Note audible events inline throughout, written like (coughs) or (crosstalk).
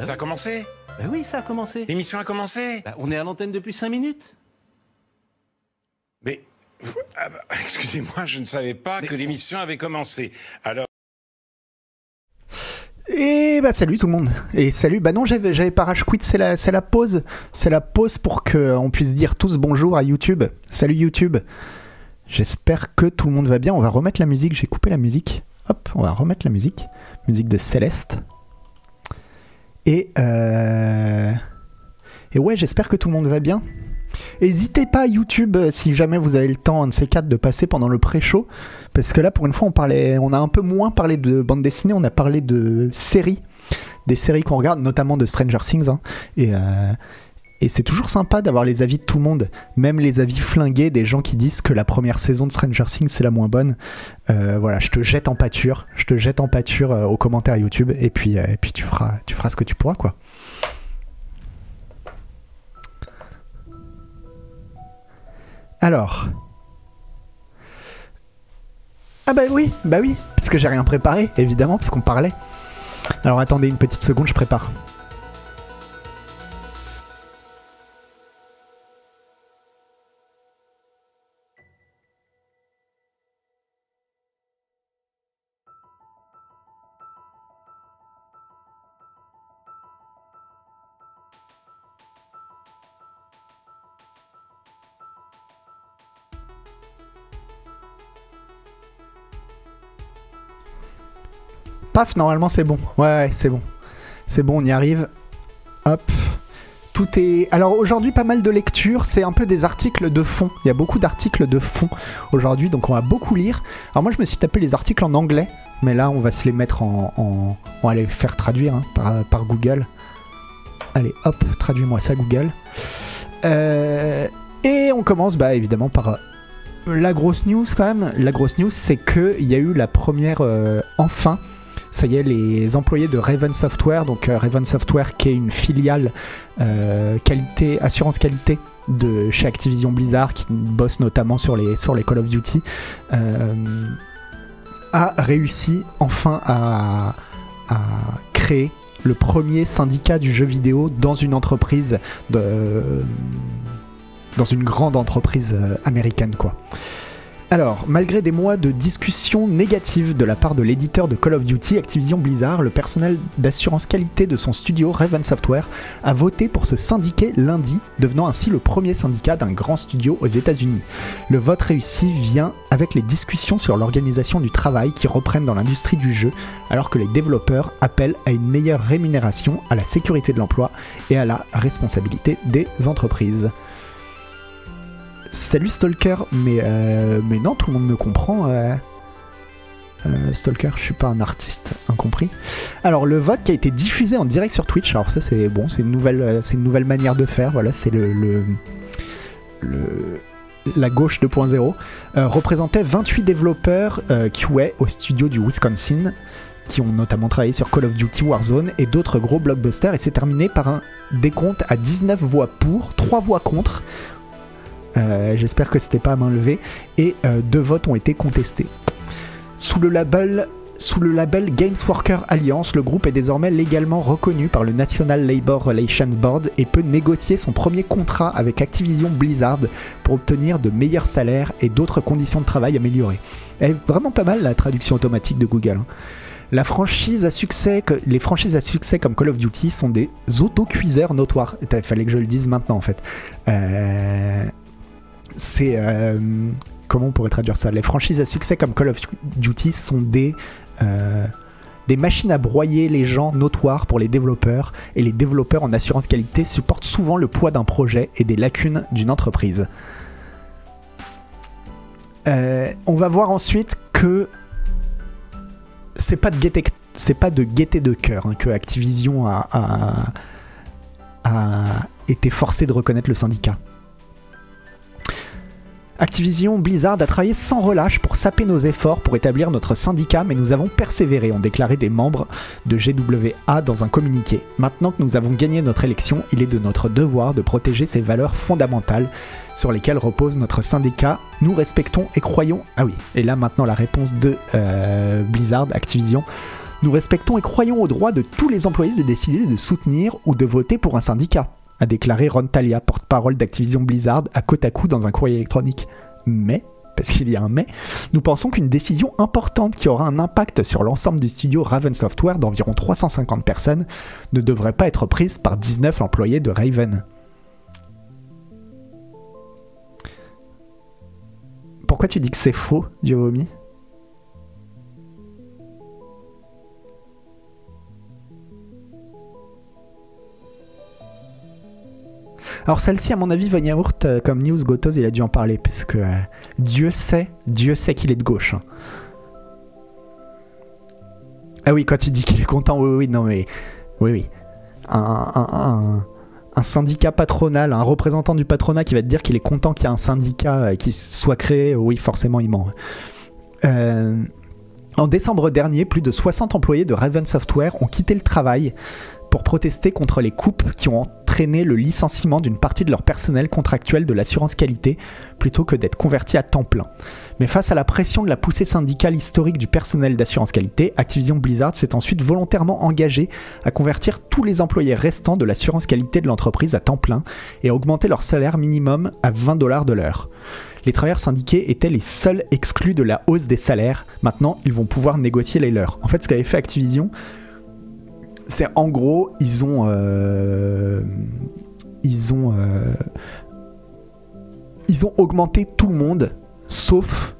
Bah Ça a commencé Bah oui, ça a commencé. L'émission a commencé Bah, on est à l'antenne depuis 5 minutes. Mais, vous- ah bah, (laughs) excusez-moi, je ne savais pas que l'émission avait commencé. Alors, Et bah salut tout le monde. Et salut, bah non j'avais, j'avais pas rage quit, c'est la, c'est la pause. C'est la pause pour qu'on puisse dire tous bonjour à YouTube. Salut YouTube. J'espère que tout le monde va bien. On va remettre la musique, j'ai coupé la musique. Hop, on va remettre la musique. Musique de Céleste. Et euh... Et ouais, j'espère que tout le monde va bien. N'hésitez pas YouTube euh, si jamais vous avez le temps un de ces quatre de passer pendant le pré-show parce que là pour une fois on parlait on a un peu moins parlé de bande dessinée on a parlé de séries des séries qu'on regarde notamment de Stranger Things hein. et euh, et c'est toujours sympa d'avoir les avis de tout le monde, même les avis flingués des gens qui disent que la première saison de Stranger Things c'est la moins bonne. Euh, voilà, je te jette en pâture, je te jette en pâture euh, aux commentaires YouTube et puis euh, et puis tu feras tu feras ce que tu pourras quoi. Alors. Ah bah oui, bah oui, parce que j'ai rien préparé, évidemment, parce qu'on parlait. Alors attendez une petite seconde, je prépare. Paf, normalement c'est bon. Ouais, ouais, c'est bon. C'est bon, on y arrive. Hop. Tout est. Alors aujourd'hui, pas mal de lectures. C'est un peu des articles de fond. Il y a beaucoup d'articles de fond aujourd'hui, donc on va beaucoup lire. Alors moi, je me suis tapé les articles en anglais, mais là, on va se les mettre en. On va les faire traduire hein, par, par Google. Allez, hop, traduis-moi ça, Google. Euh, Et on commence, bah évidemment, par euh, la grosse news quand même. La grosse news, c'est qu'il y a eu la première. euh, enfin ça y est, les employés de Raven Software, donc euh, Raven Software qui est une filiale euh, qualité, assurance qualité de chez Activision Blizzard, qui bosse notamment sur les, sur les Call of Duty, euh, a réussi enfin à, créer le premier syndicat du jeu vidéo dans une entreprise, de, dans une grande entreprise euh, américaine, quoi. Alors, malgré des mois de discussions négatives de la part de l'éditeur de Call of Duty, Activision Blizzard, le personnel d'assurance qualité de son studio Raven Software a voté pour se syndiquer lundi, devenant ainsi le premier syndicat d'un grand studio aux États-Unis. Le vote réussi vient avec les discussions sur l'organisation du travail qui reprennent dans l'industrie du jeu, alors que les développeurs appellent à une meilleure rémunération, à la sécurité de l'emploi et à la responsabilité des entreprises. Salut Stalker, mais, euh, mais non, tout le monde me comprend. euh. Euh, Stalker, je suis pas un artiste incompris. Alors le vote qui a été diffusé en direct sur Twitch, alors ça c'est bon, c'est une nouvelle, c'est manière de faire. Voilà, c'est le, la gauche 2.0 euh, représentait 28 développeurs QA au studio du Wisconsin qui ont notamment travaillé sur Call of Duty Warzone et d'autres gros blockbusters et c'est terminé par un décompte à 19 voix pour, 3 voix contre. Euh, J'espère que c'était pas à main levée et euh, deux votes ont été contestés. Sous le label sous le label Games Worker Alliance, le groupe est désormais légalement reconnu par le National Labor Relations Board et peut négocier son premier contrat avec Activision Blizzard pour obtenir de meilleurs salaires et d'autres conditions de travail améliorées. Elle est vraiment pas mal la traduction automatique de Google. hein. La franchise à succès, les franchises à succès comme Call of Duty sont des autocuiseurs notoires. Il fallait que je le dise maintenant en fait. Euh, c'est euh, comment on pourrait traduire ça? Les franchises à succès comme Call of Duty sont des euh, des machines à broyer les gens notoires pour les développeurs et les développeurs en assurance qualité supportent souvent le poids d'un projet et des lacunes d'une entreprise. Euh, on va voir ensuite que c'est pas de gaieté, de de cœur hein, que Activision a, a- a été forcé de reconnaître le syndicat. Activision Blizzard a travaillé sans relâche pour saper nos efforts pour établir notre syndicat, mais nous avons persévéré, ont déclaré des membres de GWA dans un communiqué. Maintenant que nous avons gagné notre élection, il est de notre devoir de protéger ces valeurs fondamentales sur lesquelles repose notre syndicat. Nous respectons et croyons. Ah oui, et là maintenant la réponse de euh, Blizzard, Activision. Nous respectons et croyons au droit de tous les employés de décider de soutenir ou de voter pour un syndicat, a déclaré Ron Talia, porte-parole d'Activision Blizzard, à Kotaku dans un courrier électronique. Mais, parce qu'il y a un mais, nous pensons qu'une décision importante qui aura un impact sur l'ensemble du studio Raven Software d'environ 350 personnes ne devrait pas être prise par 19 employés de Raven. Pourquoi tu dis que c'est faux, Diomi Alors celle-ci, à mon avis, Von Yaourt, euh, comme News Gotos, il a dû en parler, parce que euh, Dieu sait, Dieu sait qu'il est de gauche. hein. Ah oui, quand il dit qu'il est content, oui, oui, non mais... Oui, oui. Un, syndicat patronal, un représentant du patronat qui va te dire qu'il est content qu'il y ait un syndicat euh, qui soit créé, oui, forcément, il ment. En décembre dernier, plus de 60 employés de Raven Software ont quitté le travail pour protester contre les coupes qui ont le licenciement d'une partie de leur personnel contractuel de l'assurance qualité plutôt que d'être convertis à temps plein. Mais face à la pression de la poussée syndicale historique du personnel d'assurance qualité, Activision Blizzard s'est ensuite volontairement engagé à convertir tous les employés restants de l'assurance qualité de l'entreprise à temps plein et à augmenter leur salaire minimum à 20 dollars de l'heure. Les travailleurs syndiqués étaient les seuls exclus de la hausse des salaires. Maintenant, ils vont pouvoir négocier les leurs. En fait, ce qu'avait fait Activision, c'est en gros, ils ont. euh, ils ont. euh, ils ont augmenté tout le monde, sauf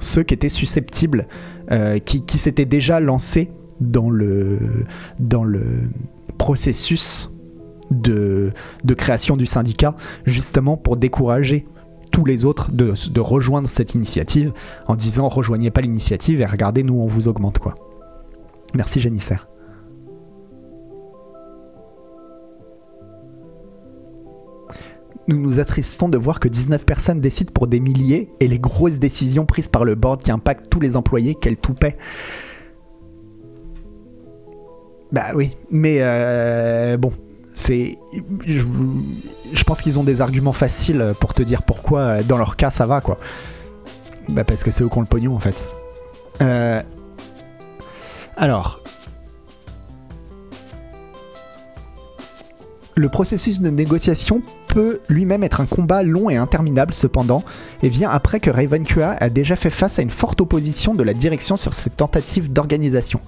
ceux qui étaient susceptibles, euh, qui, qui s'étaient déjà lancés dans le, dans le processus de, de création du syndicat, justement pour décourager tous les autres de, de rejoindre cette initiative en disant rejoignez pas l'initiative et regardez, nous on vous augmente quoi. Merci Janissaire. Nous nous attristons de voir que 19 personnes décident pour des milliers et les grosses décisions prises par le board qui impactent tous les employés qu'elles toupaient. Bah oui, mais euh, bon, c'est. Je, je pense qu'ils ont des arguments faciles pour te dire pourquoi, euh, dans leur cas, ça va quoi. Bah parce que c'est eux qui ont le pognon en fait. Euh, alors. Le processus de négociation peut lui-même être un combat long et interminable cependant, et vient après que Raven QA a déjà fait face à une forte opposition de la direction sur cette tentative d'organisation.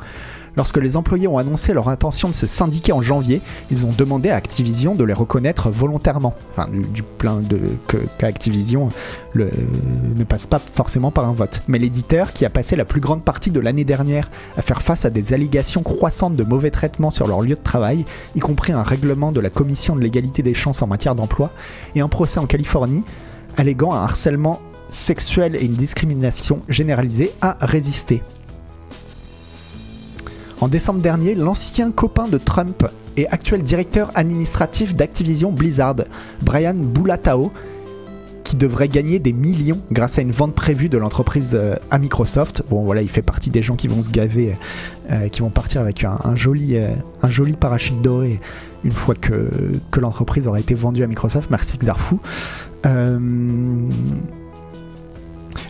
Lorsque les employés ont annoncé leur intention de se syndiquer en janvier, ils ont demandé à Activision de les reconnaître volontairement. Enfin, du, plein de qu'Activision le- ne passe pas forcément par un vote. Mais l'éditeur, qui a passé la plus grande partie de l'année dernière à faire face à des allégations croissantes de mauvais traitements sur leur lieu de travail, y compris un règlement de la Commission de l'égalité des chances en matière d'emploi, et un procès en Californie, alléguant un harcèlement sexuel et une discrimination généralisée, a résisté. En décembre dernier, l'ancien copain de Trump et actuel directeur administratif d'Activision Blizzard, Brian Boulatao, qui devrait gagner des millions grâce à une vente prévue de l'entreprise euh, à Microsoft. Bon voilà, il fait partie des gens qui vont se gaver, euh, qui vont partir avec un, joli, euh, un joli parachute doré une fois que, que l'entreprise aura été vendue à Microsoft. Merci Xarfou. Euh,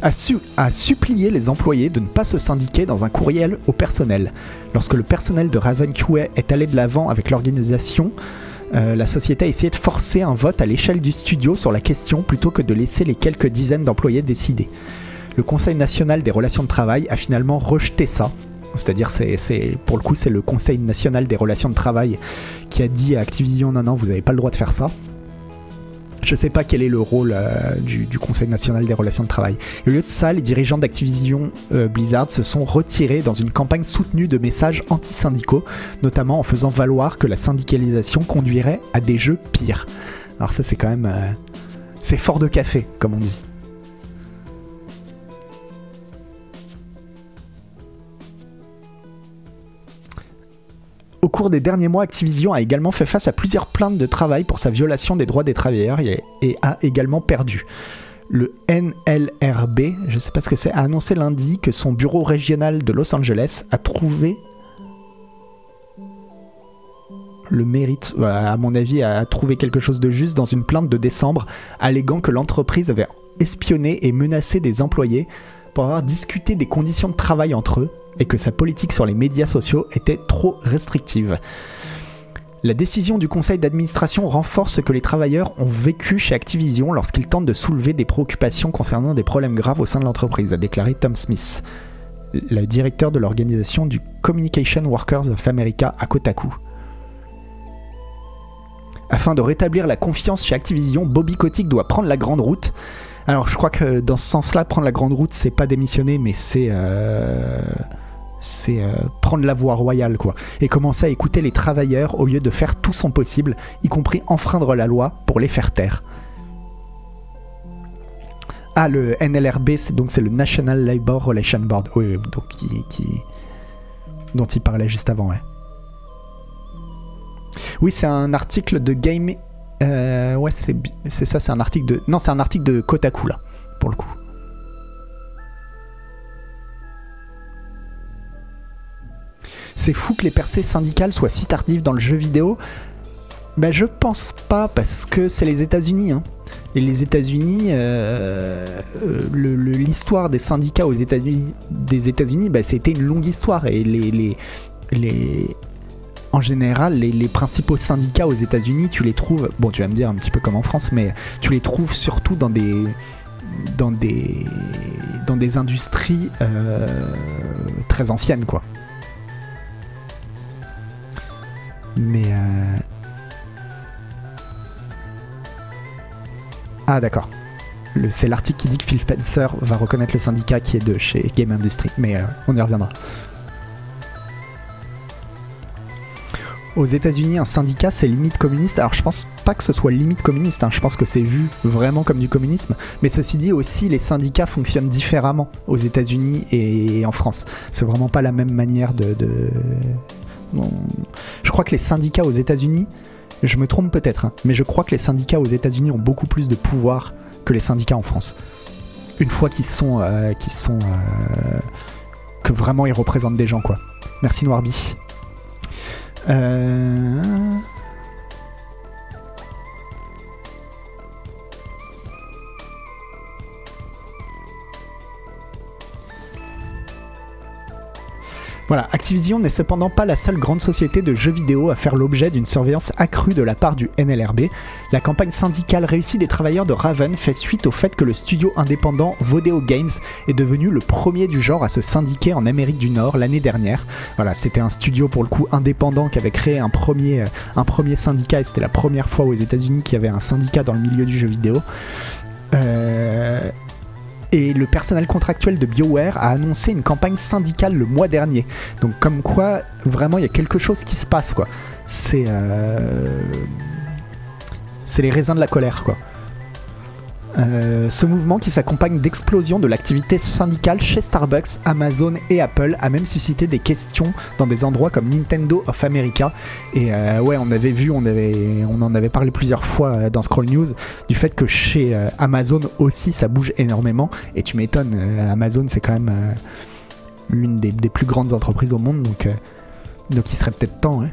a, su- a supplié les employés de ne pas se syndiquer dans un courriel au personnel. Lorsque le personnel de Raven QA est allé de l'avant avec l'organisation, euh, la société a essayé de forcer un vote à l'échelle du studio sur la question plutôt que de laisser les quelques dizaines d'employés décider. Le Conseil national des relations de travail a finalement rejeté ça. C'est-à-dire, c'est, c'est- pour le coup, c'est le Conseil national des relations de travail qui a dit à Activision non, non, vous n'avez pas le droit de faire ça. Je sais pas quel est le rôle euh, du, Conseil national des relations de travail. Au lieu de ça, les dirigeants d'Activision euh, Blizzard se sont retirés dans une campagne soutenue de messages anti-syndicaux, notamment en faisant valoir que la syndicalisation conduirait à des jeux pires. Alors ça, c'est quand même... euh, c'est fort de café, comme on dit. Au cours des derniers mois, Activision a également fait face à plusieurs plaintes de travail pour sa violation des droits des travailleurs et, a également perdu. Le NLRB, je ne sais pas ce que c'est, a annoncé lundi que son bureau régional de Los Angeles a trouvé le mérite, euh, à mon avis, a trouvé quelque chose de juste dans une plainte de décembre, alléguant que l'entreprise avait espionné et menacé des employés pour avoir discuté des conditions de travail entre eux et que sa politique sur les médias sociaux était trop restrictive. La décision du conseil d'administration renforce ce que les travailleurs ont vécu chez Activision lorsqu'ils tentent de soulever des préoccupations concernant des problèmes graves au sein de l'entreprise, a déclaré Tom Smith, le directeur de l'organisation du Communication Workers of America à Kotaku. Afin de rétablir la confiance chez Activision, Bobby Kotick doit prendre la grande route. Alors je crois que dans ce sens-là, prendre la grande route, c'est pas démissionner, mais c'est euh, euh, prendre la voie royale, quoi. Et commencer à écouter les travailleurs au lieu de faire tout son possible, y compris enfreindre la loi pour les faire taire. Ah, le NLRB, c'est donc c'est le National Labor Relations Board, oui, donc qui, qui- dont il parlait juste avant, ouais. Oui, c'est un article de Game. Euh, ouais, c'est c'est ça, c'est un article de. Non, c'est un article de Kotaku là, pour le coup. C'est fou que les percées syndicales soient si tardives dans le jeu vidéo. Ben, je pense pas parce que c'est les États-Unis. Hein. Et les États-Unis, euh, euh, le- l'histoire des syndicats aux États-Unis, des États-Unis, ben, c'était une longue histoire et les, les- en général, les, principaux syndicats aux États-Unis, tu les trouves, bon, tu vas me dire un petit peu comme en France, mais tu les trouves surtout dans des dans des dans des industries euh, très anciennes, quoi. Mais euh, ah d'accord. C'est l'article qui dit que Phil Spencer va reconnaître le syndicat qui est de chez Game Industry, mais euh, on y reviendra. Aux États-Unis, un syndicat, c'est limite communiste. Alors, je pense pas que ce soit limite communiste. hein. Je pense que c'est vu vraiment comme du communisme. Mais ceci dit, aussi, les syndicats fonctionnent différemment aux États-Unis et en France. C'est vraiment pas la même manière de. Je crois que les syndicats aux États-Unis, je me trompe peut-être, hein, mais je crois que les syndicats aux États-Unis ont beaucoup plus de pouvoir que les syndicats en France. Une fois qu'ils sont, euh, qu'ils sont, euh, que vraiment ils représentent des gens, quoi. Merci Noirby. Euh... Voilà, Activision n'est cependant pas la seule grande société de jeux vidéo à faire l'objet d'une surveillance accrue de la part du NLRB. La campagne syndicale réussie des travailleurs de Raven fait suite au fait que le studio indépendant Vodeo Games est devenu le premier du genre à se syndiquer en Amérique du Nord l'année dernière. Voilà, c'était un studio pour le coup indépendant qui avait créé un premier, euh, un premier syndicat et c'était la première fois aux États-Unis qu'il y avait un syndicat dans le milieu du jeu vidéo. Euh, et le personnel contractuel de BioWare a annoncé une campagne syndicale le mois dernier. Donc comme quoi, vraiment, il y a quelque chose qui se passe, quoi. C'est... euh, C'est les raisins de la colère, quoi. Euh, ce mouvement qui s'accompagne d'explosion de l'activité syndicale chez Starbucks, Amazon et Apple a même suscité des questions dans des endroits comme Nintendo of America. Et euh, ouais, on avait vu, on, en avait parlé plusieurs fois euh, dans Scroll News, du fait que chez Amazon aussi ça bouge énormément. Et tu m'étonnes, Amazon c'est quand même l'une des, plus grandes entreprises au monde, donc, donc il serait peut-être temps. hein.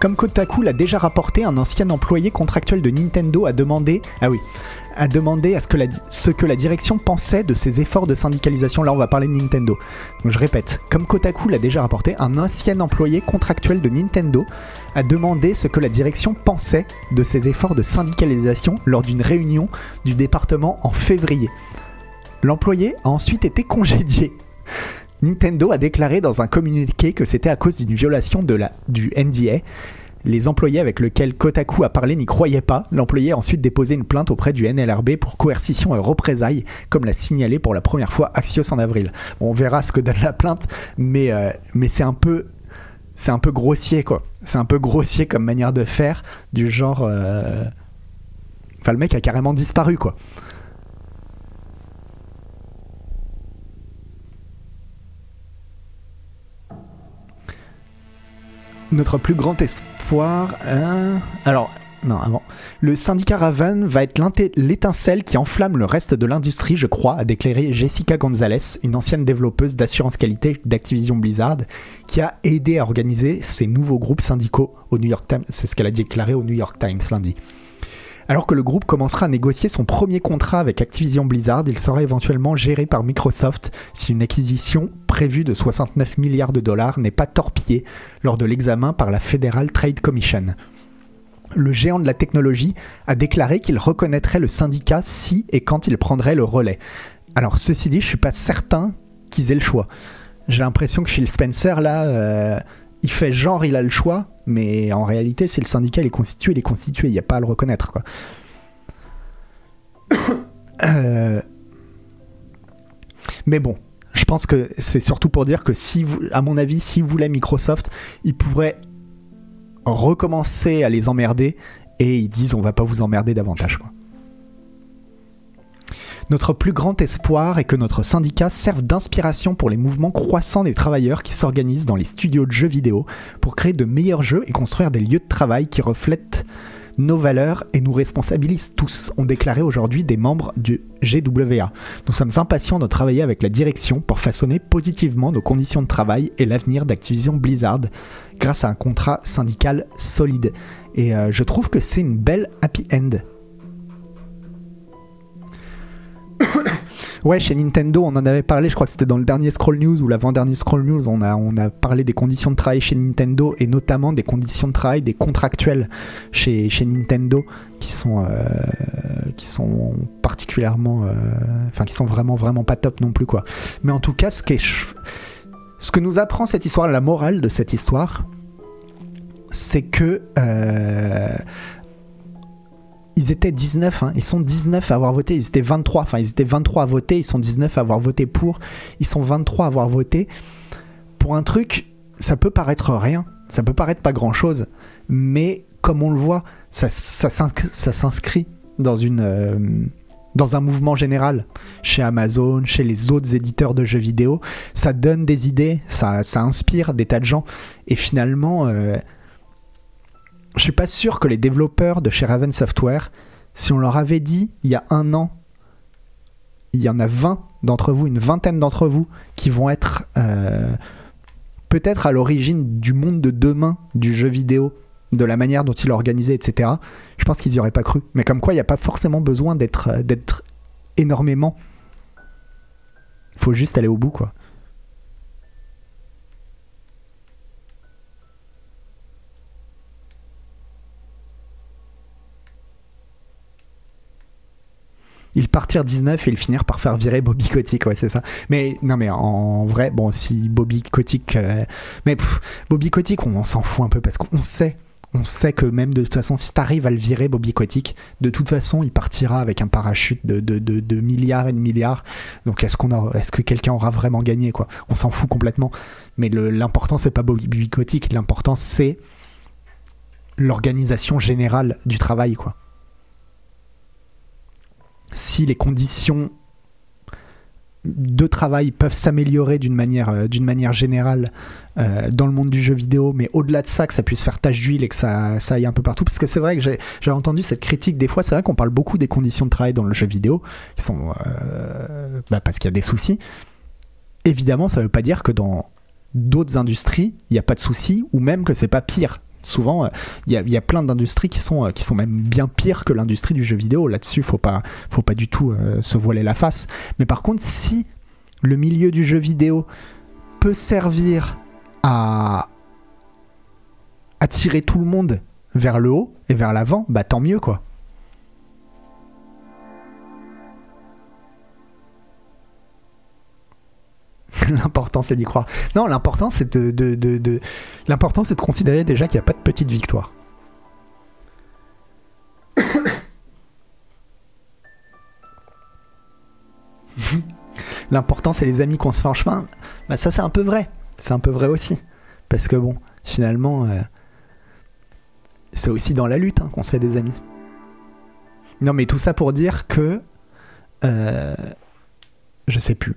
Comme Kotaku l'a déjà rapporté, un ancien employé contractuel de Nintendo a demandé, ah oui, a demandé à ce que, la, direction pensait de ses efforts de syndicalisation. Là, on va parler de Nintendo. Je répète, comme Kotaku l'a déjà rapporté, un ancien employé contractuel de Nintendo a demandé ce que la direction pensait de ses efforts de syndicalisation lors d'une réunion du département en février. L'employé a ensuite été congédié. Nintendo a déclaré dans un communiqué que c'était à cause d'une violation de la, du NDA. Les employés avec lesquels Kotaku a parlé n'y croyaient pas. L'employé a ensuite déposé une plainte auprès du NLRB pour coercition et représailles, comme l'a signalé pour la première fois Axios en avril. On verra ce que donne la plainte, mais, euh, mais c'est un peu c'est un peu grossier quoi. C'est un peu grossier comme manière de faire, du genre. euh, Enfin, le mec a carrément disparu quoi. Notre plus grand espoir. hein Alors, Non, avant. Le syndicat Raven va être l'étincelle qui enflamme le reste de l'industrie, je crois, a déclaré Jessica Gonzalez, une ancienne développeuse d'assurance qualité d'Activision Blizzard, qui a aidé à organiser ces nouveaux groupes syndicaux au New York Times. C'est ce qu'elle a déclaré au New York Times lundi. Alors que le groupe commencera à négocier son premier contrat avec Activision Blizzard, il sera éventuellement géré par Microsoft si une acquisition prévue de 69 milliards de dollars n'est pas torpillée lors de l'examen par la Federal Trade Commission. Le géant de la technologie a déclaré qu'il reconnaîtrait le syndicat si et quand il prendrait le relais. Alors ceci dit, je suis pas certain qu'ils aient le choix. J'ai l'impression que Phil Spencer là, euh, il fait genre il a le choix, mais en réalité c'est le syndicat, il est constitué, il est constitué, il n'y a pas à le reconnaître. (coughs) Euh, Mais bon, je pense que c'est surtout pour dire que si à mon avis, si voulez Microsoft, ils pourraient recommencer à les emmerder et ils disent on va pas vous emmerder davantage. Notre plus grand espoir est que notre syndicat serve d'inspiration pour les mouvements croissants des travailleurs qui s'organisent dans les studios de jeux vidéo pour créer de meilleurs jeux et construire des lieux de travail qui reflètent nos valeurs et nous responsabilisent tous, ont déclaré aujourd'hui des membres du GWA. Nous sommes impatients de travailler avec la direction pour façonner positivement nos conditions de travail et l'avenir d'Activision Blizzard grâce à un contrat syndical solide. Et euh, je trouve que c'est une belle happy end. Ouais, chez Nintendo, on en avait parlé, je crois que c'était dans le dernier Scroll News ou l'avant-dernier Scroll News, on a, on a parlé des conditions de travail chez Nintendo et notamment des conditions de travail des contractuels chez, chez Nintendo qui sont, euh, qui sont particulièrement. euh, Enfin, qui sont vraiment, vraiment pas top non plus, quoi. Mais en tout cas, ce, qui est ce que nous apprend cette histoire, la morale de cette histoire, c'est que. euh, ils étaient 19, hein. ils sont 19 à avoir voté, ils étaient 23, enfin ils étaient 23 à voter, ils sont 19 à avoir voté pour, ils sont 23 à avoir voté. Pour un truc, ça peut paraître rien, ça peut paraître pas grand chose, mais comme on le voit, ça, s'inscrit euh, dans un mouvement général, chez Amazon, chez les autres éditeurs de jeux vidéo, ça donne des idées, ça, ça inspire des tas de gens, et finalement, euh, je suis pas sûr que les développeurs de chez Raven Software, si on leur avait dit il y a un an, il y en a 20 d'entre vous, une vingtaine d'entre vous, qui vont être euh, peut-être à l'origine du monde de demain du jeu vidéo, de la manière dont il est organisé, etc. Je pense qu'ils y auraient pas cru. Mais comme quoi, il n'y a pas forcément besoin d'être euh, d'être énormément. Il faut juste aller au bout, quoi. Ils partirent 19 et ils finirent par faire virer Bobby Kotick, ouais, c'est ça. Mais non, mais en vrai, bon, si Bobby Kotick. euh, mais pff, Bobby Kotick, on, s'en fout un peu parce qu'on sait. On sait que même de toute façon, si t'arrives à le virer, Bobby Kotick, de toute façon, il partira avec un parachute de, de, de- milliards et de milliards. Donc, est-ce qu'on est-ce que quelqu'un aura vraiment gagné, quoi? On s'en fout complètement. Mais l'important, c'est pas Bobby Kotick. L'important, c'est l'organisation générale du travail, quoi si les conditions de travail peuvent s'améliorer d'une manière, euh, générale euh, dans le monde du jeu vidéo, mais au-delà de ça, que ça puisse faire tache d'huile et que ça, aille un peu partout. Parce que c'est vrai que j'ai, j'ai entendu cette critique des fois, c'est vrai qu'on parle beaucoup des conditions de travail dans le jeu vidéo, qui sont, euh, bah, parce qu'il y a des soucis. Évidemment, ça ne veut pas dire que dans d'autres industries, il n'y a pas de soucis, ou même que c'est pas pire. Souvent, euh, il y, a, il y a plein d'industries qui sont, euh, qui sont même bien pires que l'industrie du jeu vidéo. Là-dessus, faut pas, faut pas du tout euh, se voiler la face. Mais par contre, si le milieu du jeu vidéo peut servir à attirer tout le monde vers le haut et vers l'avant, bah tant mieux quoi. (laughs) l'important c'est d'y croire. Non, l'important c'est de, de, c'est de considérer déjà qu'il n'y a pas de petite victoire. (coughs) L'important c'est les amis qu'on se fait en chemin. Bah ça c'est un peu vrai. C'est un peu vrai aussi. Parce que bon, finalement, euh, c'est aussi dans la lutte hein, qu'on se fait des amis. Non mais tout ça pour dire que... euh, je sais plus.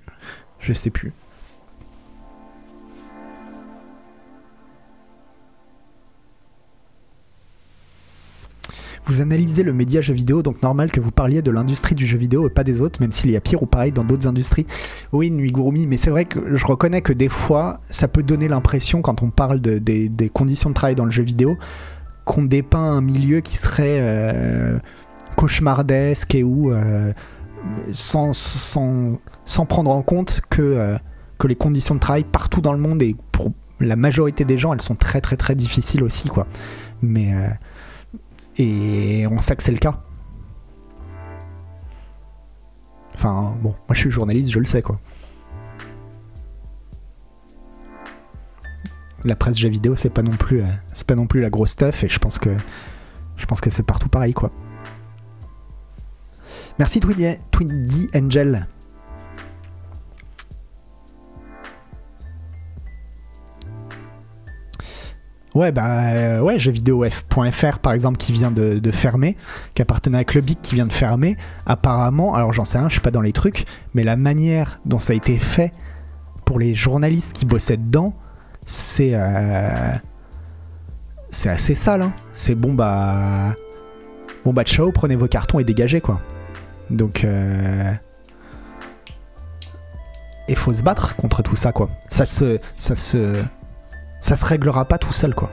Je sais plus. Vous analysez le média jeu vidéo, donc normal que vous parliez de l'industrie du jeu vidéo et pas des autres, même s'il y a pire ou pareil dans d'autres industries. Oui, Nuigurumi, mais c'est vrai que je reconnais que des fois, ça peut donner l'impression, quand on parle de- des, conditions de travail dans le jeu vidéo, qu'on dépeint un milieu qui serait euh, cauchemardesque et où, euh, sans, sans, sans prendre en compte que, euh, que les conditions de travail partout dans le monde et pour la majorité des gens, elles sont très très très difficiles aussi, quoi. Mais et on sait que c'est le cas. Enfin, bon, moi je suis journaliste, je le sais, quoi. La presse jeux vidéo, c'est pas non plus, euh, c'est pas non plus la grosse stuff, et je pense que, je pense que c'est partout pareil, quoi. Merci Tweedy Angel. Ouais, bah euh, ouais, jeuxvideof.fr par exemple qui vient de, fermer, qui appartenait à Clubic qui vient de fermer. Apparemment, alors j'en sais rien, je suis pas dans les trucs, mais la manière dont ça a été fait pour les journalistes qui bossaient dedans, c'est euh, c'est assez sale. Hein. C'est bon bah bon bah ciao, prenez vos cartons et dégagez quoi. Donc euh, et faut se battre contre tout ça quoi. Ça se ça se ça se réglera pas tout seul quoi.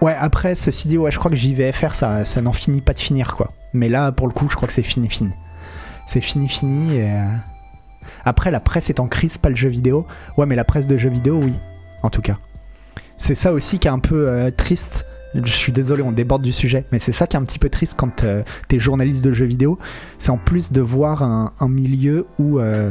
Ouais, après, ceci dit, ouais, je crois que JVFR, ça, ça n'en finit pas de finir, quoi. Mais là, pour le coup, je crois que c'est fini, fini. C'est fini, fini. Et... euh, Après, la presse est en crise, pas le jeu vidéo. Ouais, mais la presse de jeux vidéo, oui, en tout cas. C'est ça aussi qui est un peu euh, triste. Je suis désolé, on déborde du sujet, mais c'est ça qui est un petit peu triste quand euh, t'es journaliste de jeux vidéo. C'est en plus de voir un, milieu où, euh,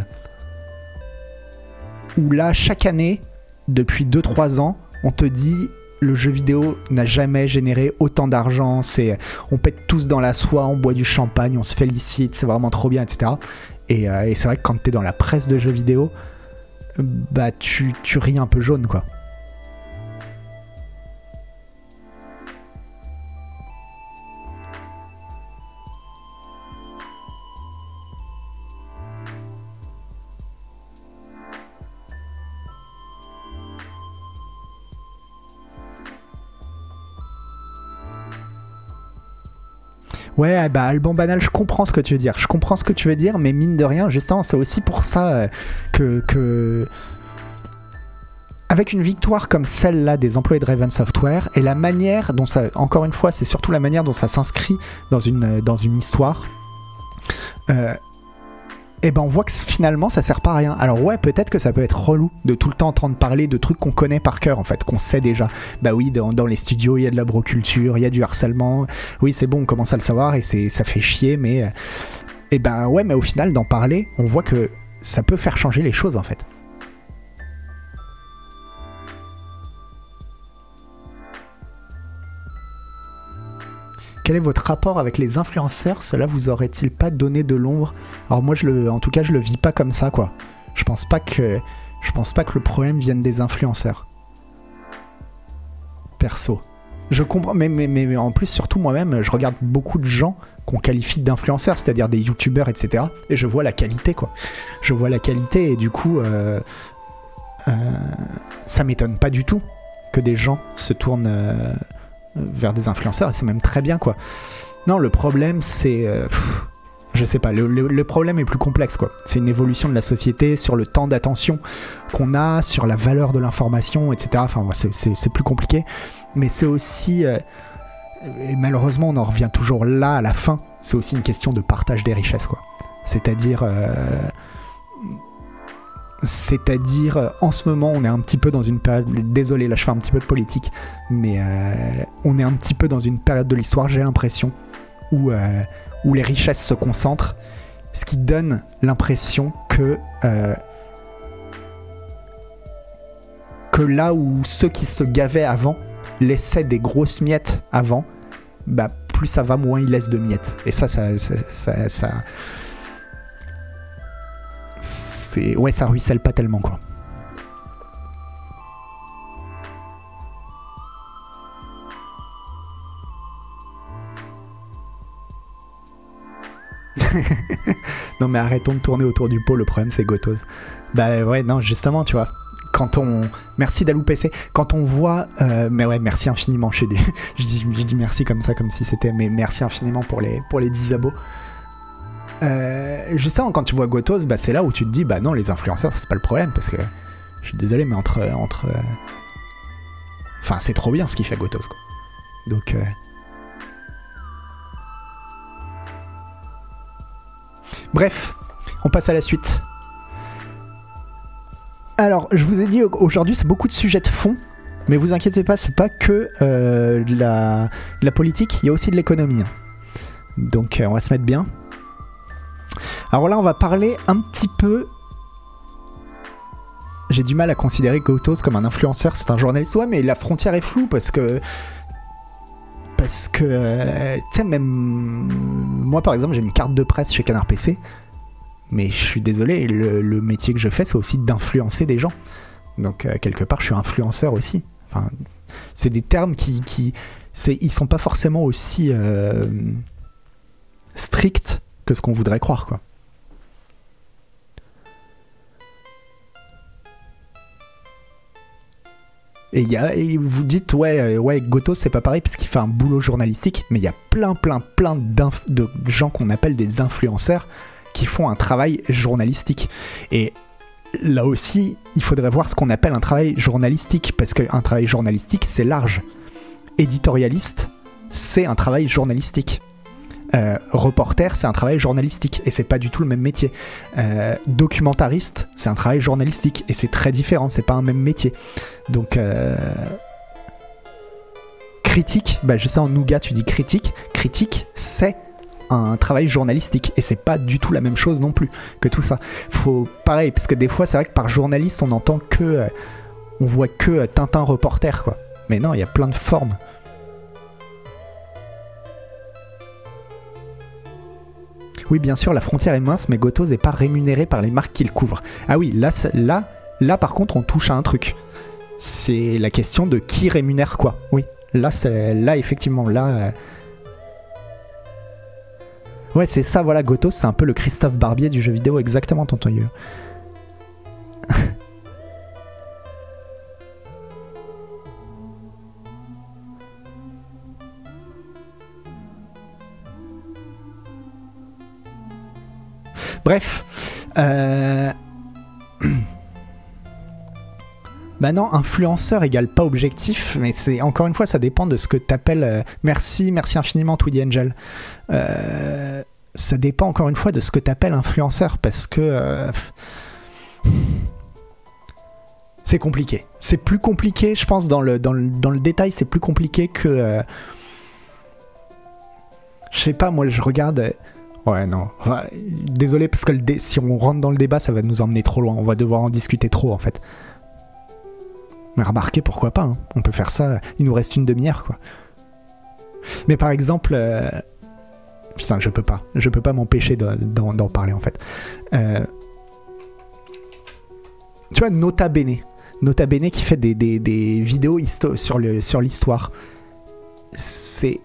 où là, chaque année, depuis 2-3 ans, on te dit le jeu vidéo n'a jamais généré autant d'argent. C'est, on pète tous dans la soie, on boit du champagne, on se félicite, c'est vraiment trop bien, etc. Et, euh, et c'est vrai que quand t'es dans la presse de jeux vidéo, bah tu, tu ris un peu jaune, quoi. Ouais, bah Alban Banal, je comprends ce que tu veux dire. Je comprends ce que tu veux dire, mais mine de rien, justement, c'est aussi pour ça euh, que. Avec une victoire comme celle-là des employés de Raven Software, et la manière dont ça. Encore une fois, c'est surtout la manière dont ça s'inscrit dans une, dans une histoire. Euh, et ben on voit que finalement ça sert pas à rien. Alors ouais, peut-être que ça peut être relou de tout le temps entendre parler de trucs qu'on connaît par cœur en fait, qu'on sait déjà. Bah oui, dans, les studios il y a de la broculture, il y a du harcèlement. Oui, c'est bon, on commence à le savoir et c'est ça fait chier, mais euh, et ben ouais, mais au final d'en parler, on voit que ça peut faire changer les choses en fait. Quel est votre rapport avec les influenceurs? Cela vous aurait-il pas donné de l'ombre? Alors moi, je le, en tout cas, je le vis pas comme ça, quoi. Je pense pas que, je pense pas que le problème vienne des influenceurs. Perso, je comprends, mais, en plus, surtout moi-même, je regarde beaucoup de gens qu'on qualifie d'influenceurs, c'est-à-dire des youtubeurs, etc. Et je vois la qualité, quoi. Je vois la qualité, et du coup, euh, euh, ça m'étonne pas du tout que des gens se tournent. euh, vers des influenceurs et c'est même très bien quoi. Non, le problème c'est euh, je sais pas, le, problème est plus complexe quoi. C'est une évolution de la société sur le temps d'attention qu'on a, sur la valeur de l'information, etc. Enfin, c'est plus compliqué, mais c'est aussi euh, et malheureusement on en revient toujours là à la fin. C'est aussi une question de partage des richesses quoi. C'est-à-dire euh, c'est-à-dire, euh, en ce moment, on est un petit peu dans une période. Désolé, là, je fais un petit peu de politique, mais euh, on est un petit peu dans une période de l'histoire, j'ai l'impression, où, euh, les richesses se concentrent, ce qui donne l'impression que. là où ceux qui se gavaient avant laissaient des grosses miettes avant, bah plus ça va, moins ils laissent de miettes. Et ça- ça- ouais ça ruisselle pas tellement quoi (laughs) non mais arrêtons de tourner autour du pot le problème c'est Gotos bah ouais non justement tu vois quand on. Merci Dalou PC. Quand on voit. euh, mais ouais, merci infiniment. (laughs) Je, dis, je dis merci comme ça, comme si c'était. Mais merci infiniment pour les, pour les 10 abos. Euh, justement, quand tu vois Gotos, bah, c'est là où tu te dis, bah non, les influenceurs, c'est pas le problème. Parce que. Je suis désolé, mais entre. entre Enfin, c'est trop bien ce qu'il fait Gotos, quoi. Donc. euh, Bref, on passe à la suite. Alors, je vous ai dit aujourd'hui, c'est beaucoup de sujets de fond, mais vous inquiétez pas, c'est pas que euh, de la, la politique, il y a aussi de l'économie. Donc, on va se mettre bien. Alors là, on va parler un petit peu. J'ai du mal à considérer Gotos comme un influenceur, c'est un journaliste. Ouais, mais la frontière est floue parce que. Parce que. euh, tu sais, même. Moi, par exemple, j'ai une carte de presse chez Canard PC. Mais je suis désolé, le, métier que je fais, c'est aussi d'influencer des gens. Donc, euh, quelque part, je suis influenceur aussi. Enfin, c'est des termes qui. qui c'est, ils sont pas forcément aussi euh, stricts que ce qu'on voudrait croire, quoi. Et, y a, vous dites, ouais, euh, ouais Goto, c'est pas pareil parce qu'il fait un boulot journalistique, mais il y a plein, plein, plein de gens qu'on appelle des influenceurs qui font un travail journalistique. Et là aussi, il faudrait voir ce qu'on appelle un travail journalistique, parce qu'un travail journalistique, c'est large. Éditorialiste, c'est un travail journalistique. Euh, reporter, c'est un travail journalistique, et c'est pas du tout le même métier. Euh, documentariste, c'est un travail journalistique, et c'est très différent, c'est pas un même métier. Donc, euh, critique, bah, je sais en nougat, tu dis critique. Critique, c'est un travail journalistique et c'est pas du tout la même chose non plus que tout ça. Faut pareil parce que des fois c'est vrai que par journaliste on entend que on voit que Tintin reporter quoi. Mais non, il y a plein de formes. Oui, bien sûr, la frontière est mince, mais Gotos n'est pas rémunéré par les marques qu'il couvre. Ah oui, là, là, là, par contre, on touche à un truc. C'est la question de qui rémunère quoi. Oui, là, là effectivement, là. euh, Ouais, c'est ça, voilà, Gotos, c'est un peu le Christophe Barbier du jeu vidéo, exactement, tonton (laughs) Bref. Euh... (clears throat) Bah non, influenceur égale pas objectif, mais c'est encore une fois, ça dépend de ce que t'appelles. euh, Merci, merci infiniment, Tweedy Angel. Euh, ça dépend encore une fois de ce que t'appelles influenceur, parce que euh, (laughs) c'est compliqué. C'est plus compliqué, je pense, dans le, dans le, détail, c'est plus compliqué que. je sais pas, moi, je regarde. Ouais, non. Désolé, parce que si on rentre dans le débat, ça va nous emmener trop loin. On va devoir en discuter trop, en fait. Mais remarquez, pourquoi pas hein. On peut faire ça. Il nous reste une demi-heure, quoi. Mais par exemple. euh, Putain, je peux pas. Je peux pas m'empêcher de- d'en parler, en fait. Euh, Tu vois, Nota Bene. Nota Bene qui fait des, des- des vidéos sur l'histoire. C'est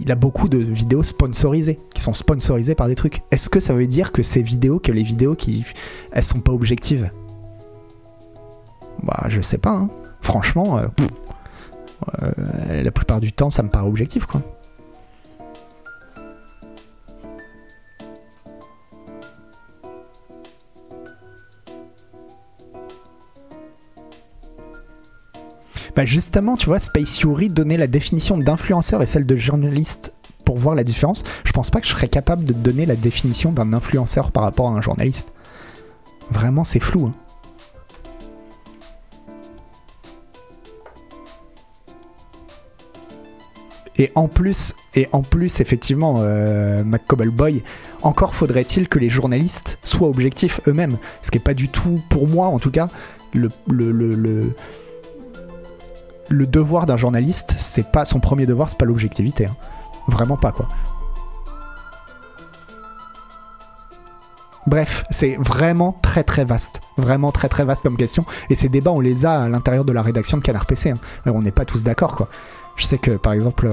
il a beaucoup de vidéos sponsorisées, qui sont sponsorisées par des trucs. Est-ce que ça veut dire que ces vidéos, que les vidéos qui, elles sont pas objectives? Bah, je sais pas. hein. Franchement, euh, euh, la plupart du temps, ça me paraît objectif, quoi. Bah justement, tu vois, Space Yuri donnait la définition d'influenceur et celle de journaliste pour voir la différence. Je pense pas que je serais capable de donner la définition d'un influenceur par rapport à un journaliste. Vraiment, c'est flou. hein. Et en plus, et en plus, effectivement, euh, McCobble Boy, encore faudrait-il que les journalistes soient objectifs eux-mêmes. Ce qui n'est pas du tout, pour moi en tout cas, le, le- le devoir d'un journaliste, c'est pas son premier devoir, c'est pas l'objectivité. hein. Vraiment pas quoi. Bref, c'est vraiment très très vaste. Vraiment très très vaste comme question. Et ces débats, on les a à l'intérieur de la rédaction de Canard PC. hein. Et On n'est pas tous d'accord quoi. Je sais que par exemple,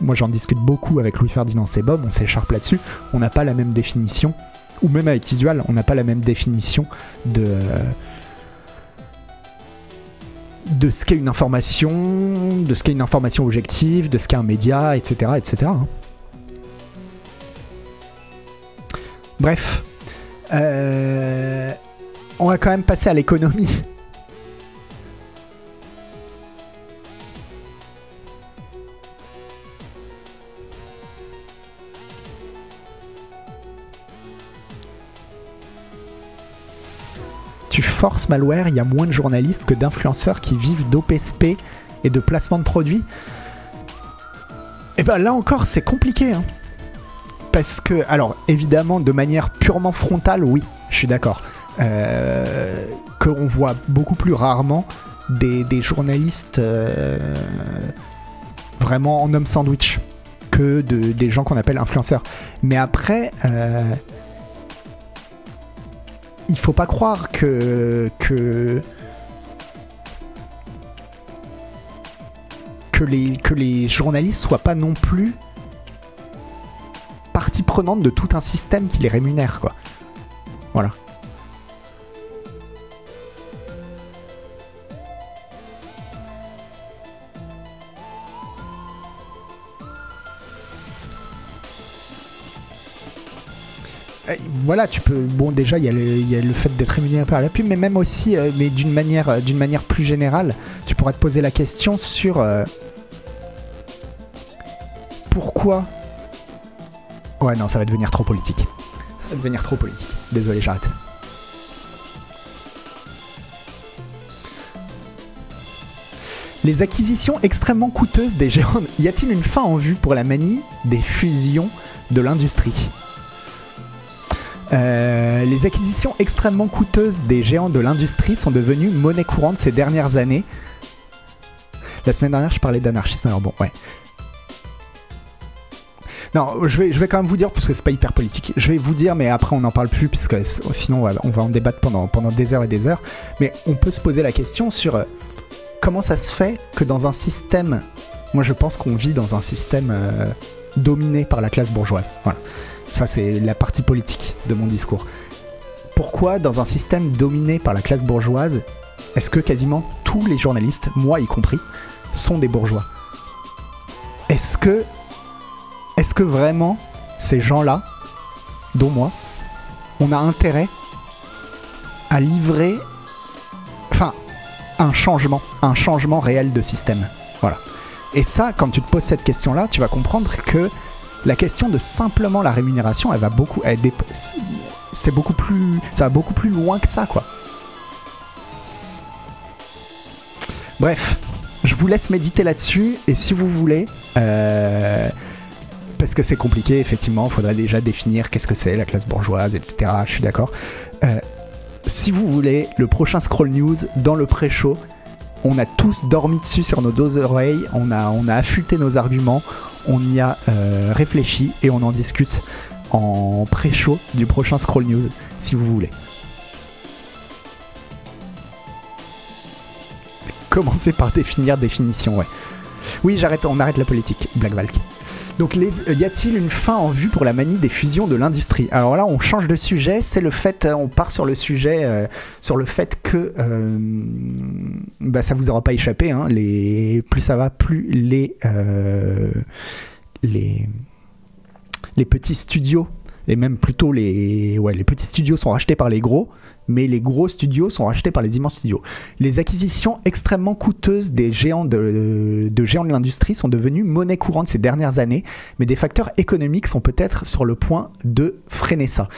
moi j'en discute beaucoup avec Louis-Ferdinand Bob, on s'écharpe là-dessus. On n'a pas la même définition, ou même avec Isual, on n'a pas la même définition de, de ce qu'est une information, de ce qu'est une information objective, de ce qu'est un média, etc. etc. hein. Bref. Euh, on va quand même passer à l'économie. Tu forces malware, il y a moins de journalistes que d'influenceurs qui vivent d'OPSP et de placement de produits. Et ben là encore, c'est compliqué. hein. Parce que, alors évidemment, de manière purement frontale, oui, je suis d'accord. Euh, Qu'on voit beaucoup plus rarement des, journalistes euh, vraiment en homme sandwich que de, des gens qu'on appelle influenceurs. Mais après, euh, il faut pas croire que que que les que les journalistes soient pas non plus partie prenante de tout un système qui les rémunère quoi. Voilà. Voilà, tu peux. Bon, déjà, il y, a le- il y a le fait d'être rémunéré par la pub, mais même aussi, euh, mais d'une manière, euh, d'une manière plus générale, tu pourrais te poser la question sur euh, pourquoi. Ouais, non, ça va devenir trop politique. Ça va devenir trop politique. Désolé, j'arrête. Les acquisitions extrêmement coûteuses des géants. Y a-t-il une fin en vue pour la manie des fusions de l'industrie? Euh, les acquisitions extrêmement coûteuses des géants de l'industrie sont devenues monnaie courante ces dernières années. La semaine dernière, je parlais d'anarchisme, alors bon, ouais. Non, je vais, je vais quand même vous dire, parce que c'est pas hyper politique, je vais vous dire, mais après on n'en parle plus, puisque sinon on va, on va en débattre pendant, pendant des heures et des heures. Mais on peut se poser la question sur euh, comment ça se fait que dans un système. Moi je pense qu'on vit dans un système euh, dominé par la classe bourgeoise. Voilà. Ça, c'est la partie politique de mon discours. Pourquoi, dans un système dominé par la classe bourgeoise, est-ce que quasiment tous les journalistes, moi y compris, sont des bourgeois? Est-ce que, est-ce que vraiment ces gens-là, dont moi, on a intérêt à livrer, enfin, un changement, un changement réel de système? Voilà. Et ça, quand tu te poses cette question-là, tu vas comprendre que la question de simplement la rémunération, elle va beaucoup, c'est beaucoup plus, ça va beaucoup plus loin que ça, quoi. Bref, je vous laisse méditer là-dessus, et si vous voulez, euh, parce que c'est compliqué, effectivement, il faudrait déjà définir qu'est-ce que c'est la classe bourgeoise, etc. Je suis d'accord. Euh, si vous voulez, le prochain Scroll News dans le pré-show, on a tous dormi dessus sur nos deux oreilles, on a, on affûté nos arguments, on y a euh, réfléchi et on en discute en pré-show du prochain Scroll News, si vous voulez. Commencez par définir définition, ouais. Oui, j'arrête, on arrête la politique, Black Valk. Donc, euh, y a-t-il une fin en vue pour la manie des fusions de l'industrie? Alors là, on change de sujet. C'est le fait, euh, on part sur le sujet, euh, sur le fait que euh, bah, ça vous aura pas échappé. Hein, les, plus ça va, plus les les les petits studios et même plutôt les ouais les petits studios sont rachetés par les gros mais les gros studios sont rachetés par les immenses studios. Les acquisitions extrêmement coûteuses des géants de, géants de l'industrie sont devenues monnaie courante ces dernières années, mais des facteurs économiques sont peut-être sur le point de freiner ça.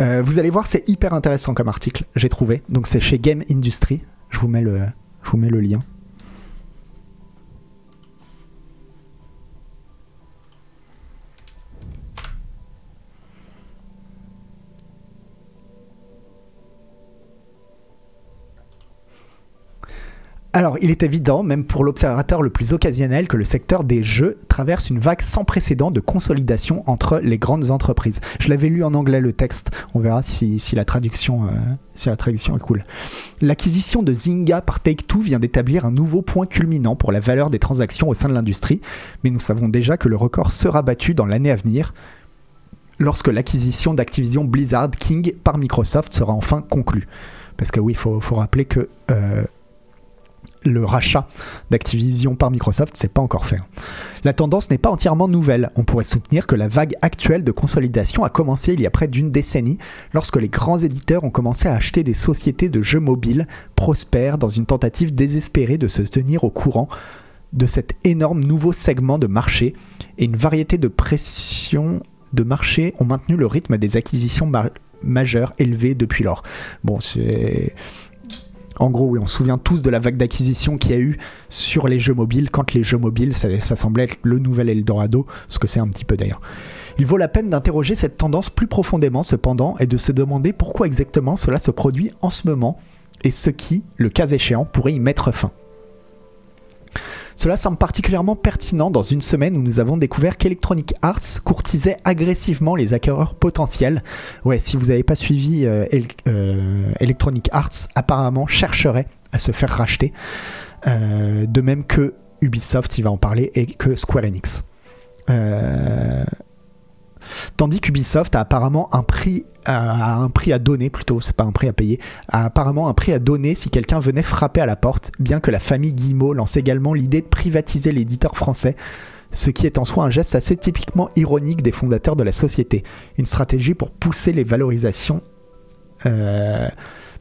Euh, vous allez voir, c'est hyper intéressant comme article, j'ai trouvé. Donc c'est chez Game Industry. Je vous mets le, je vous mets le lien. Alors, il est évident, même pour l'observateur le plus occasionnel, que le secteur des jeux traverse une vague sans précédent de consolidation entre les grandes entreprises. Je l'avais lu en anglais le texte, on verra si, la, traduction, euh, si la traduction est cool. L'acquisition de Zynga par Take-Two vient d'établir un nouveau point culminant pour la valeur des transactions au sein de l'industrie, mais nous savons déjà que le record sera battu dans l'année à venir lorsque l'acquisition d'Activision Blizzard King par Microsoft sera enfin conclue. Parce que oui, il faut, faut rappeler que... euh, le rachat d'Activision par Microsoft, c'est pas encore fait. hein. La tendance n'est pas entièrement nouvelle. On pourrait soutenir que la vague actuelle de consolidation a commencé il y a près d'une décennie, lorsque les grands éditeurs ont commencé à acheter des sociétés de jeux mobiles prospères dans une tentative désespérée de se tenir au courant de cet énorme nouveau segment de marché et une variété de pressions de marché ont maintenu le rythme des acquisitions ma- majeures élevées depuis lors. Bon, c'est en gros, oui, on se souvient tous de la vague d'acquisition qu'il y a eu sur les jeux mobiles, quand les jeux mobiles, ça, ça semblait être le nouvel Eldorado, ce que c'est un petit peu d'ailleurs. Il vaut la peine d'interroger cette tendance plus profondément cependant et de se demander pourquoi exactement cela se produit en ce moment et ce qui, le cas échéant, pourrait y mettre fin. Cela semble particulièrement pertinent dans une semaine où nous avons découvert qu'Electronic Arts courtisait agressivement les acquéreurs potentiels. Ouais, si vous n'avez pas suivi, euh, euh, Electronic Arts apparemment chercherait à se faire racheter. Euh, de même que Ubisoft, il va en parler, et que Square Enix. Euh, Tandis qu'Ubisoft a apparemment un prix à, un prix à donner plutôt, c'est pas un prix à payer, a apparemment un prix à donner si quelqu'un venait frapper à la porte, bien que la famille Guillemot lance également l'idée de privatiser l'éditeur français, ce qui est en soi un geste assez typiquement ironique des fondateurs de la société, une stratégie pour pousser les valorisations. euh,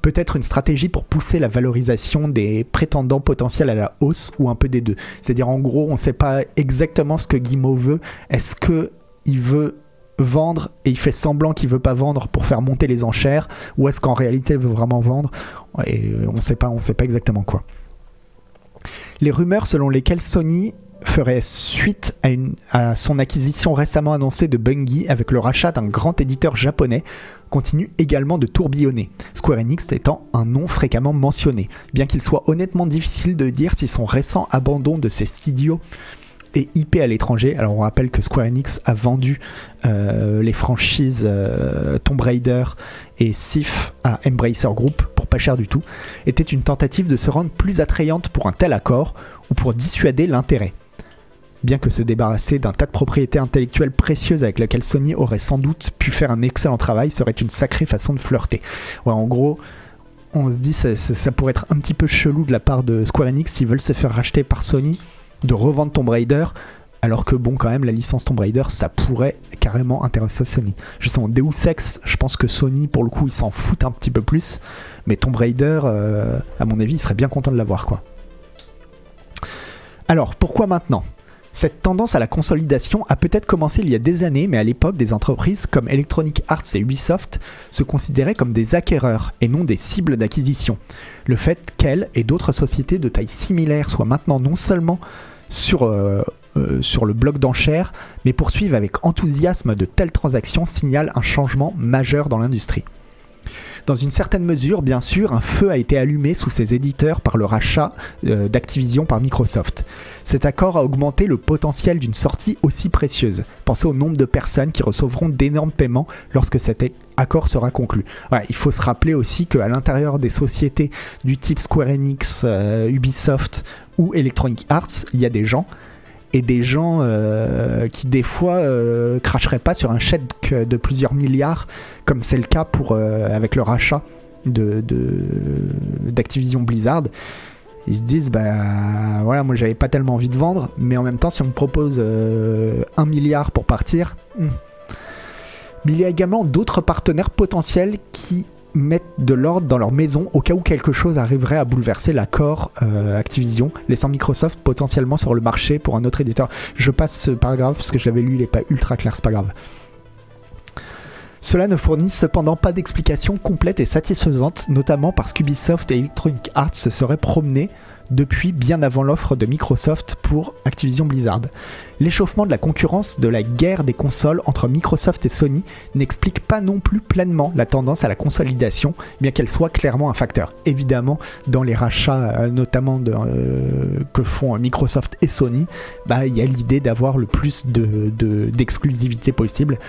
Peut-être une stratégie pour pousser la valorisation des prétendants potentiels à la hausse ou un peu des deux. C'est-à-dire en gros, on ne sait pas exactement ce que Guillemot veut. Est-ce que il veut vendre et il fait semblant qu'il veut pas vendre pour faire monter les enchères ou est-ce qu'en réalité il veut vraiment vendre et on sait pas on sait pas exactement quoi. Les rumeurs selon lesquelles Sony ferait suite à son acquisition récemment annoncée de Bungie avec le rachat d'un grand éditeur japonais continuent également de tourbillonner, Square Enix étant un nom fréquemment mentionné, bien qu'il soit honnêtement difficile de dire si son récent abandon de ses studios et IP à l'étranger. Alors on rappelle que Square Enix a vendu euh, les franchises euh, Tomb Raider et Sif à Embracer Group pour pas cher du tout, était une tentative de se rendre plus attrayante pour un tel accord ou pour dissuader l'intérêt. Bien que se débarrasser d'un tas de propriétés intellectuelles précieuses avec lesquelles Sony aurait sans doute pu faire un excellent travail serait une sacrée façon de flirter. En gros, on se dit ça- ça pourrait être un petit peu chelou de la part de Square Enix s'ils veulent se faire racheter par Sony de revendre Tomb Raider alors que bon quand même la licence Tomb Raider ça pourrait carrément intéresser Sony. Je en Deus Ex, je pense que Sony pour le coup ils s'en foutent un petit peu plus, mais Tomb Raider euh, à mon avis ils seraient bien contents de l'avoir quoi. Alors pourquoi maintenant? Cette tendance à la consolidation a peut-être commencé il y a des années, mais à l'époque, des entreprises comme Electronic Arts et Ubisoft se considéraient comme des acquéreurs et non des cibles d'acquisition. Le fait qu'elles et d'autres sociétés de taille similaire soient maintenant non seulement sur, euh, euh, sur le bloc d'enchères, mais poursuivent avec enthousiasme de telles transactions signale un changement majeur dans l'industrie. Dans une certaine mesure, bien sûr, un feu a été allumé sous ces éditeurs par le rachat euh, d'Activision par Microsoft. Cet accord a augmenté le potentiel d'une sortie aussi précieuse. Pensez au nombre de personnes qui recevront d'énormes paiements lorsque cet accord sera conclu. Il faut se rappeler aussi qu'à l'intérieur des sociétés du type Square Enix, euh, Ubisoft ou Electronic Arts, il y a des gens et des gens euh, qui des fois euh, cracheraient pas sur un chèque de plusieurs milliards, comme c'est le cas pour euh, avec le rachat de d'Activision Blizzard. Ils se disent bah voilà moi j'avais pas tellement envie de vendre, mais en même temps si on me propose euh, un milliard pour partir, hmm. mais il y a également d'autres partenaires potentiels qui mettent de l'ordre dans leur maison au cas où quelque chose arriverait à bouleverser l'accord euh, Activision, laissant Microsoft potentiellement sur le marché pour un autre éditeur. Je passe ce paragraphe parce que je l'avais lu, il n'est pas ultra clair, c'est pas grave. Cela ne fournit cependant pas d'explication complète et satisfaisante, notamment parce qu'Ubisoft et Electronic Arts se seraient promenés depuis bien avant l'offre de Microsoft pour Activision Blizzard. L'échauffement de la concurrence de la guerre des consoles entre Microsoft et Sony n'explique pas non plus pleinement la tendance à la consolidation, bien qu'elle soit clairement un facteur. Évidemment, dans les rachats, euh, notamment euh, que font Microsoft et Sony, bah, il y a l'idée d'avoir le plus de- de- d'exclusivité possible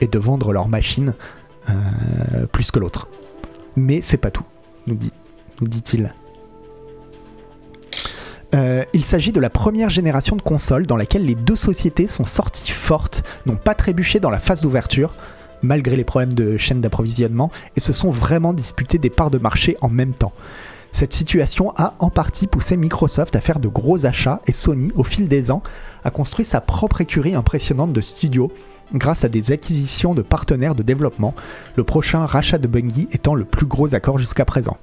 et de vendre leur machine euh, plus que l'autre. Mais c'est pas tout, nous dit-il. Euh, il s'agit de la première génération de consoles dans laquelle les deux sociétés sont sorties fortes, n'ont pas trébuché dans la phase d'ouverture, malgré les problèmes de chaîne d'approvisionnement, et se sont vraiment disputées des parts de marché en même temps. Cette situation a en partie poussé Microsoft à faire de gros achats et Sony, au fil des ans, a construit sa propre écurie impressionnante de studios grâce à des acquisitions de partenaires de développement, le prochain rachat de Bungie étant le plus gros accord jusqu'à présent.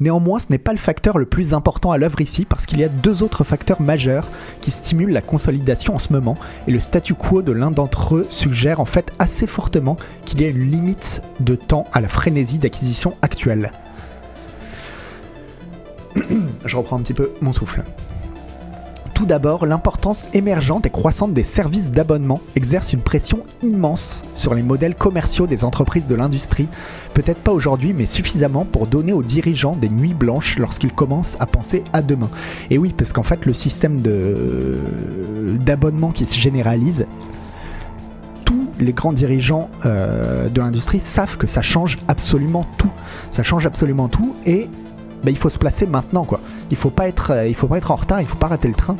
Néanmoins, ce n'est pas le facteur le plus important à l'œuvre ici parce qu'il y a deux autres facteurs majeurs qui stimulent la consolidation en ce moment et le statu quo de l'un d'entre eux suggère en fait assez fortement qu'il y a une limite de temps à la frénésie d'acquisition actuelle. (clears throat) Je reprends un petit peu mon souffle. Tout d'abord, l'importance émergente et croissante des services d'abonnement exerce une pression immense sur les modèles commerciaux des entreprises de l'industrie, peut-être pas aujourd'hui, mais suffisamment pour donner aux dirigeants des nuits blanches lorsqu'ils commencent à penser à demain. Et oui, parce qu'en fait, le système d'abonnement qui se généralise, tous les grands dirigeants euh, de l'industrie savent que ça change absolument tout. Ça change absolument tout et bah, il faut se placer maintenant quoi. Il faut pas être, euh, il faut pas être en retard, il faut pas rater le train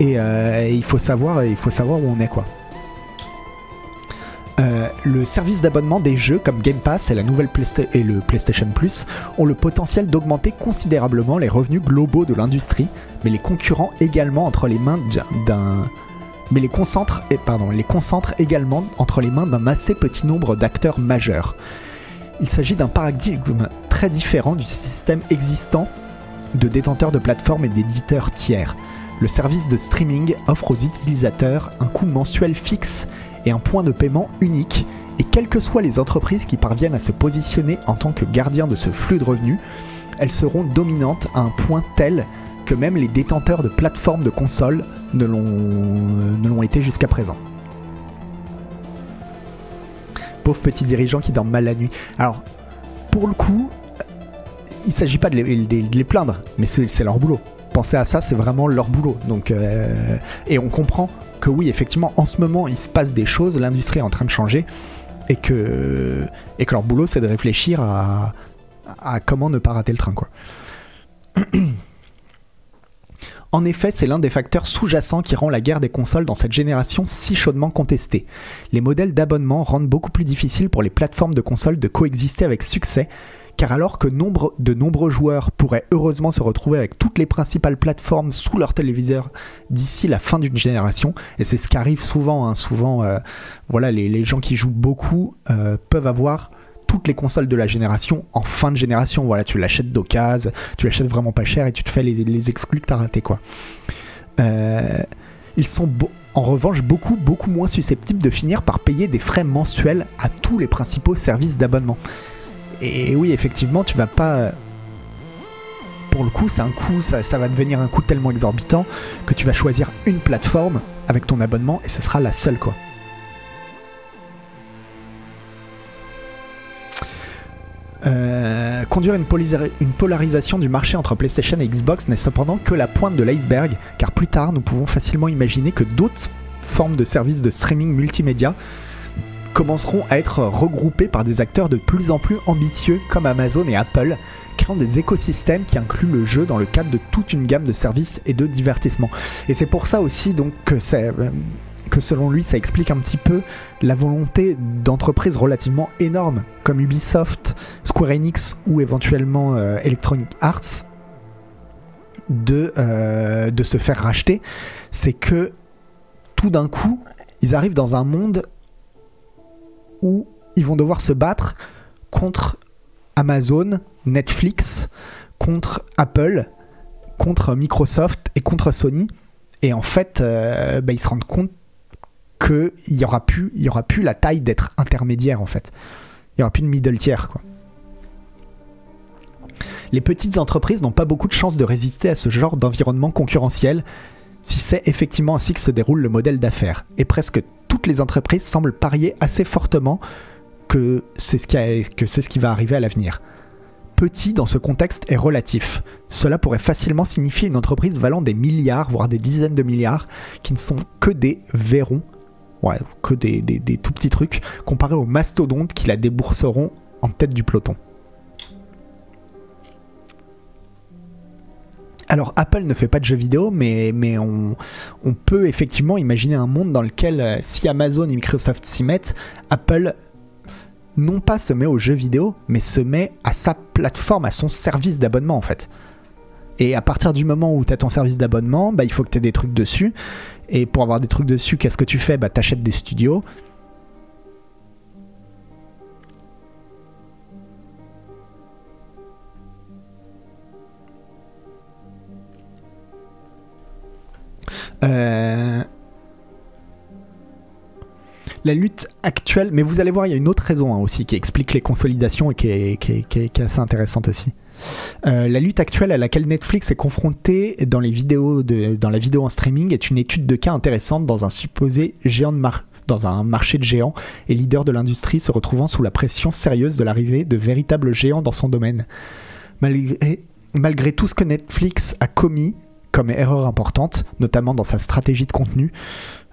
et euh, il faut savoir, il faut savoir où on est quoi. Euh, le service d'abonnement des jeux comme Game Pass et la nouvelle et le PlayStation Plus ont le potentiel d'augmenter considérablement les revenus globaux de l'industrie, mais les concurrents également entre les mains d'un mais les concentrent, pardon, les concentrent également entre les mains d'un assez petit nombre d'acteurs majeurs. Il s'agit d'un paradigme très différent du système existant de détenteurs de plateformes et d'éditeurs tiers. Le service de streaming offre aux utilisateurs un coût mensuel fixe et un point de paiement unique, et quelles que soient les entreprises qui parviennent à se positionner en tant que gardiens de ce flux de revenus, elles seront dominantes à un point tel que même les détenteurs de plateformes de consoles ne l'ont été jusqu'à présent. Pauvres petits dirigeants qui dorment mal la nuit. Alors, pour le coup, il s'agit pas de les, plaindre, mais c'est leur boulot. Penser à ça, c'est vraiment leur boulot. Donc, euh, et on comprend que oui, effectivement, en ce moment, il se passe des choses, l'industrie est en train de changer, et que, et que leur boulot, c'est de réfléchir à, à comment ne pas rater le train, quoi. (clears throat) En effet, c'est l'un des facteurs sous-jacents qui rend la guerre des consoles dans cette génération si chaudement contestée. Les modèles d'abonnement rendent beaucoup plus difficile pour les plateformes de consoles de coexister avec succès, car alors que de nombreux joueurs pourraient heureusement se retrouver avec toutes les principales plateformes sous leur téléviseur d'ici la fin d'une génération, et c'est ce qui arrive souvent, hein, souvent euh, voilà, les, gens qui jouent beaucoup euh, peuvent avoir toutes les consoles de la génération en fin de génération. Voilà, tu l'achètes d'occasion, tu l'achètes vraiment pas cher et tu te fais les, exclus que t'as raté quoi. Euh, ils sont en revanche beaucoup beaucoup moins susceptibles de finir par payer des frais mensuels à tous les principaux services d'abonnement. Et oui, effectivement, tu vas pas. Pour le coup, ça, va devenir un coût tellement exorbitant que tu vas choisir une plateforme avec ton abonnement et ce sera la seule quoi. Euh, conduire une, polarisation du marché entre PlayStation et Xbox n'est cependant que la pointe de l'iceberg, car plus tard nous pouvons facilement imaginer que d'autres formes de services de streaming multimédia commenceront à être regroupés par des acteurs de plus en plus ambitieux comme Amazon et Apple, créant des écosystèmes qui incluent le jeu dans le cadre de toute une gamme de services et de divertissements. Et c'est pour ça aussi donc que euh, que selon lui, ça explique un petit peu la volonté d'entreprises relativement énormes comme Ubisoft, Square Enix ou éventuellement euh, Electronic Arts de, euh, de se faire racheter. C'est que tout d'un coup, ils arrivent dans un monde où ils vont devoir se battre contre Amazon, Netflix, contre Apple, contre Microsoft et contre Sony. Et en fait, euh, bah, ils se rendent compte qu'il n'y aura, plus, aura plus la taille d'être intermédiaire en fait. Il n'y aura plus de middle tier quoi. Les petites entreprises n'ont pas beaucoup de chances de résister à ce genre d'environnement concurrentiel si c'est effectivement ainsi que se déroule le modèle d'affaires. Et presque toutes les entreprises semblent parier assez fortement que c'est ce, ce qui va arriver à l'avenir. Petit dans ce contexte est relatif. Cela pourrait facilement signifier une entreprise valant des milliards, voire des dizaines de milliards, qui ne sont que des verrons que des, tout petits trucs, comparé aux mastodontes qui la débourseront en tête du peloton. Alors Apple ne fait pas de jeux vidéo, mais, mais on, peut effectivement imaginer un monde dans lequel euh, si Amazon et Microsoft s'y mettent, Apple non pas se met aux jeux vidéo, mais se met à sa plateforme, à son service d'abonnement en fait. Et à partir du moment où tu as ton service d'abonnement, bah, il faut que tu aies des trucs dessus. Et pour avoir des trucs dessus, qu'est-ce que tu fais? Bah, Tu achètes des studios. Euh, La lutte actuelle, mais vous allez voir, il y a une autre raison hein, aussi qui explique les consolidations et qui est assez intéressante aussi. Euh, la lutte actuelle à laquelle Netflix est confronté dans, les vidéos dans la vidéo en streaming est une étude de cas intéressante dans un supposé géant de dans un marché de géants et leader de l'industrie se retrouvant sous la pression sérieuse de l'arrivée de véritables géants dans son domaine. Malgré, malgré tout ce que Netflix a commis comme erreur importante, notamment dans sa stratégie de contenu,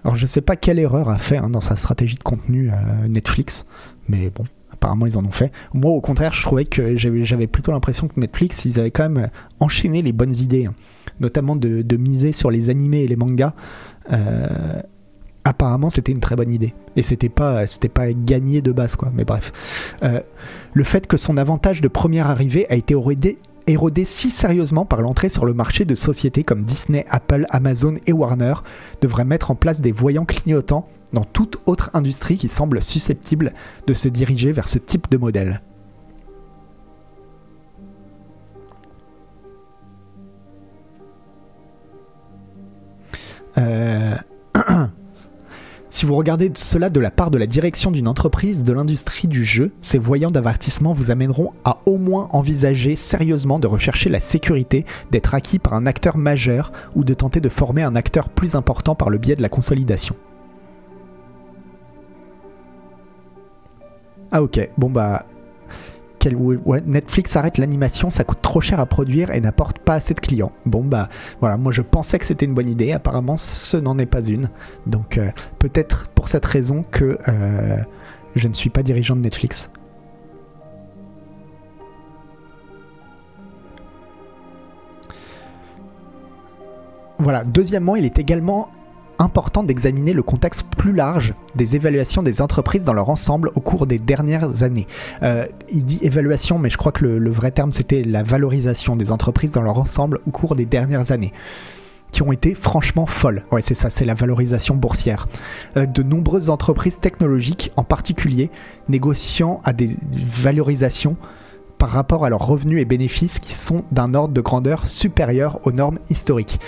alors je sais pas quelle erreur a fait hein, dans sa stratégie de contenu euh, Netflix, mais bon, apparemment ils en ont fait. Moi au contraire, je trouvais que j'avais plutôt l'impression que Netflix, ils avaient quand même enchaîné les bonnes idées, hein. notamment de, de miser sur les animés et les mangas. Euh, apparemment c'était une très bonne idée et c'était pas c'était pas gagné de base quoi mais bref Euh, le fait que son avantage de première arrivée a été érodé, si sérieusement par l'entrée sur le marché de sociétés comme Disney, Apple, Amazon et Warner devrait mettre en place des voyants clignotants dans toute autre industrie qui semble susceptible de se diriger vers ce type de modèle. Euh, Si vous regardez cela de la part de la direction d'une entreprise de l'industrie du jeu, ces voyants d'avertissement vous amèneront à au moins envisager sérieusement de rechercher la sécurité d'être acquis par un acteur majeur ou de tenter de former un acteur plus important par le biais de la consolidation. Ah ok, bon bah... Netflix arrête l'animation, ça coûte trop cher à produire et n'apporte pas assez de clients. Bon bah voilà, moi je pensais que c'était une bonne idée, apparemment ce n'en est pas une. Donc euh, peut-être pour cette raison que euh, je ne suis pas dirigeant de Netflix. Voilà, deuxièmement, il est également important d'examiner le contexte plus large des évaluations des entreprises dans leur ensemble au cours des dernières années. Euh, il dit évaluation, mais je crois que le, vrai terme c'était la valorisation des entreprises dans leur ensemble au cours des dernières années qui ont été franchement folles. Ouais, c'est ça, c'est la valorisation boursière. Euh, de nombreuses entreprises technologiques, en particulier, négociant à des valorisations par rapport à leurs revenus et bénéfices qui sont d'un ordre de grandeur supérieur aux normes historiques.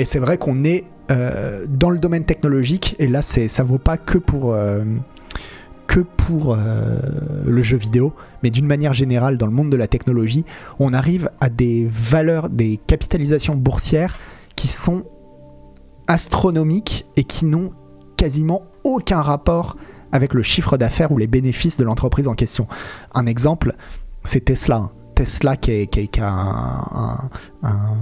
Et c'est vrai qu'on est euh, dans le domaine technologique, et là, ça vaut pas que pour, euh, euh, le jeu vidéo, mais d'une manière générale, dans le monde de la technologie, on arrive à des valeurs, des capitalisations boursières qui sont astronomiques et qui n'ont quasiment aucun rapport avec le chiffre d'affaires ou les bénéfices de l'entreprise en question. Un exemple, c'est Tesla. Tesla qui, a un- un- un-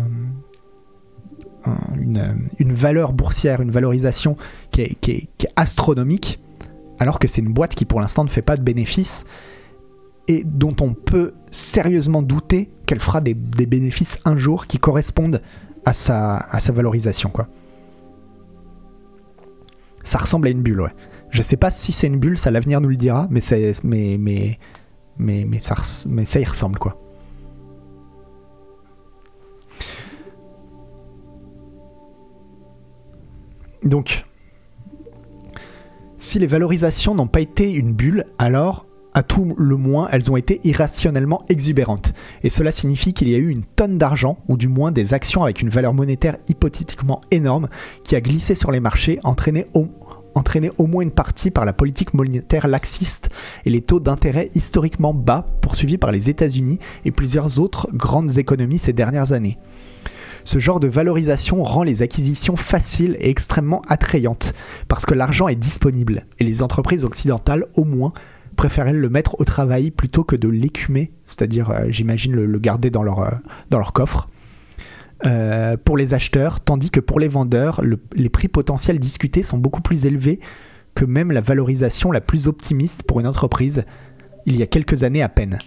un- une, valeur boursière, une valorisation qui est, astronomique, alors que c'est une boîte qui pour l'instant ne fait pas de bénéfices et dont on peut sérieusement douter qu'elle fera des, bénéfices un jour qui correspondent à sa, valorisation. Quoi. Ça ressemble à une bulle, ouais. Je sais pas si c'est une bulle, ça l'avenir nous le dira, mais, mais, mais, ça, ça y ressemble, quoi. Donc, si les valorisations n'ont pas été une bulle, alors, à tout le moins, elles ont été irrationnellement exubérantes. Et cela signifie qu'il y a eu une tonne d'argent, ou du moins des actions avec une valeur monétaire hypothétiquement énorme, qui a glissé sur les marchés, entraîné au, entraîné au moins une partie par la politique monétaire laxiste et les taux d'intérêt historiquement bas poursuivis par les États-Unis et plusieurs autres grandes économies ces dernières années. Ce genre de valorisation rend les acquisitions faciles et extrêmement attrayantes, parce que l'argent est disponible, et les entreprises occidentales, au moins, préféraient le mettre au travail plutôt que de l'écumer, c'est-à-dire, euh, j'imagine, le, garder dans leur, euh, dans leur coffre. Euh, pour les acheteurs, tandis que pour les vendeurs, le- les prix potentiels discutés sont beaucoup plus élevés que même la valorisation la plus optimiste pour une entreprise il y a quelques années à peine.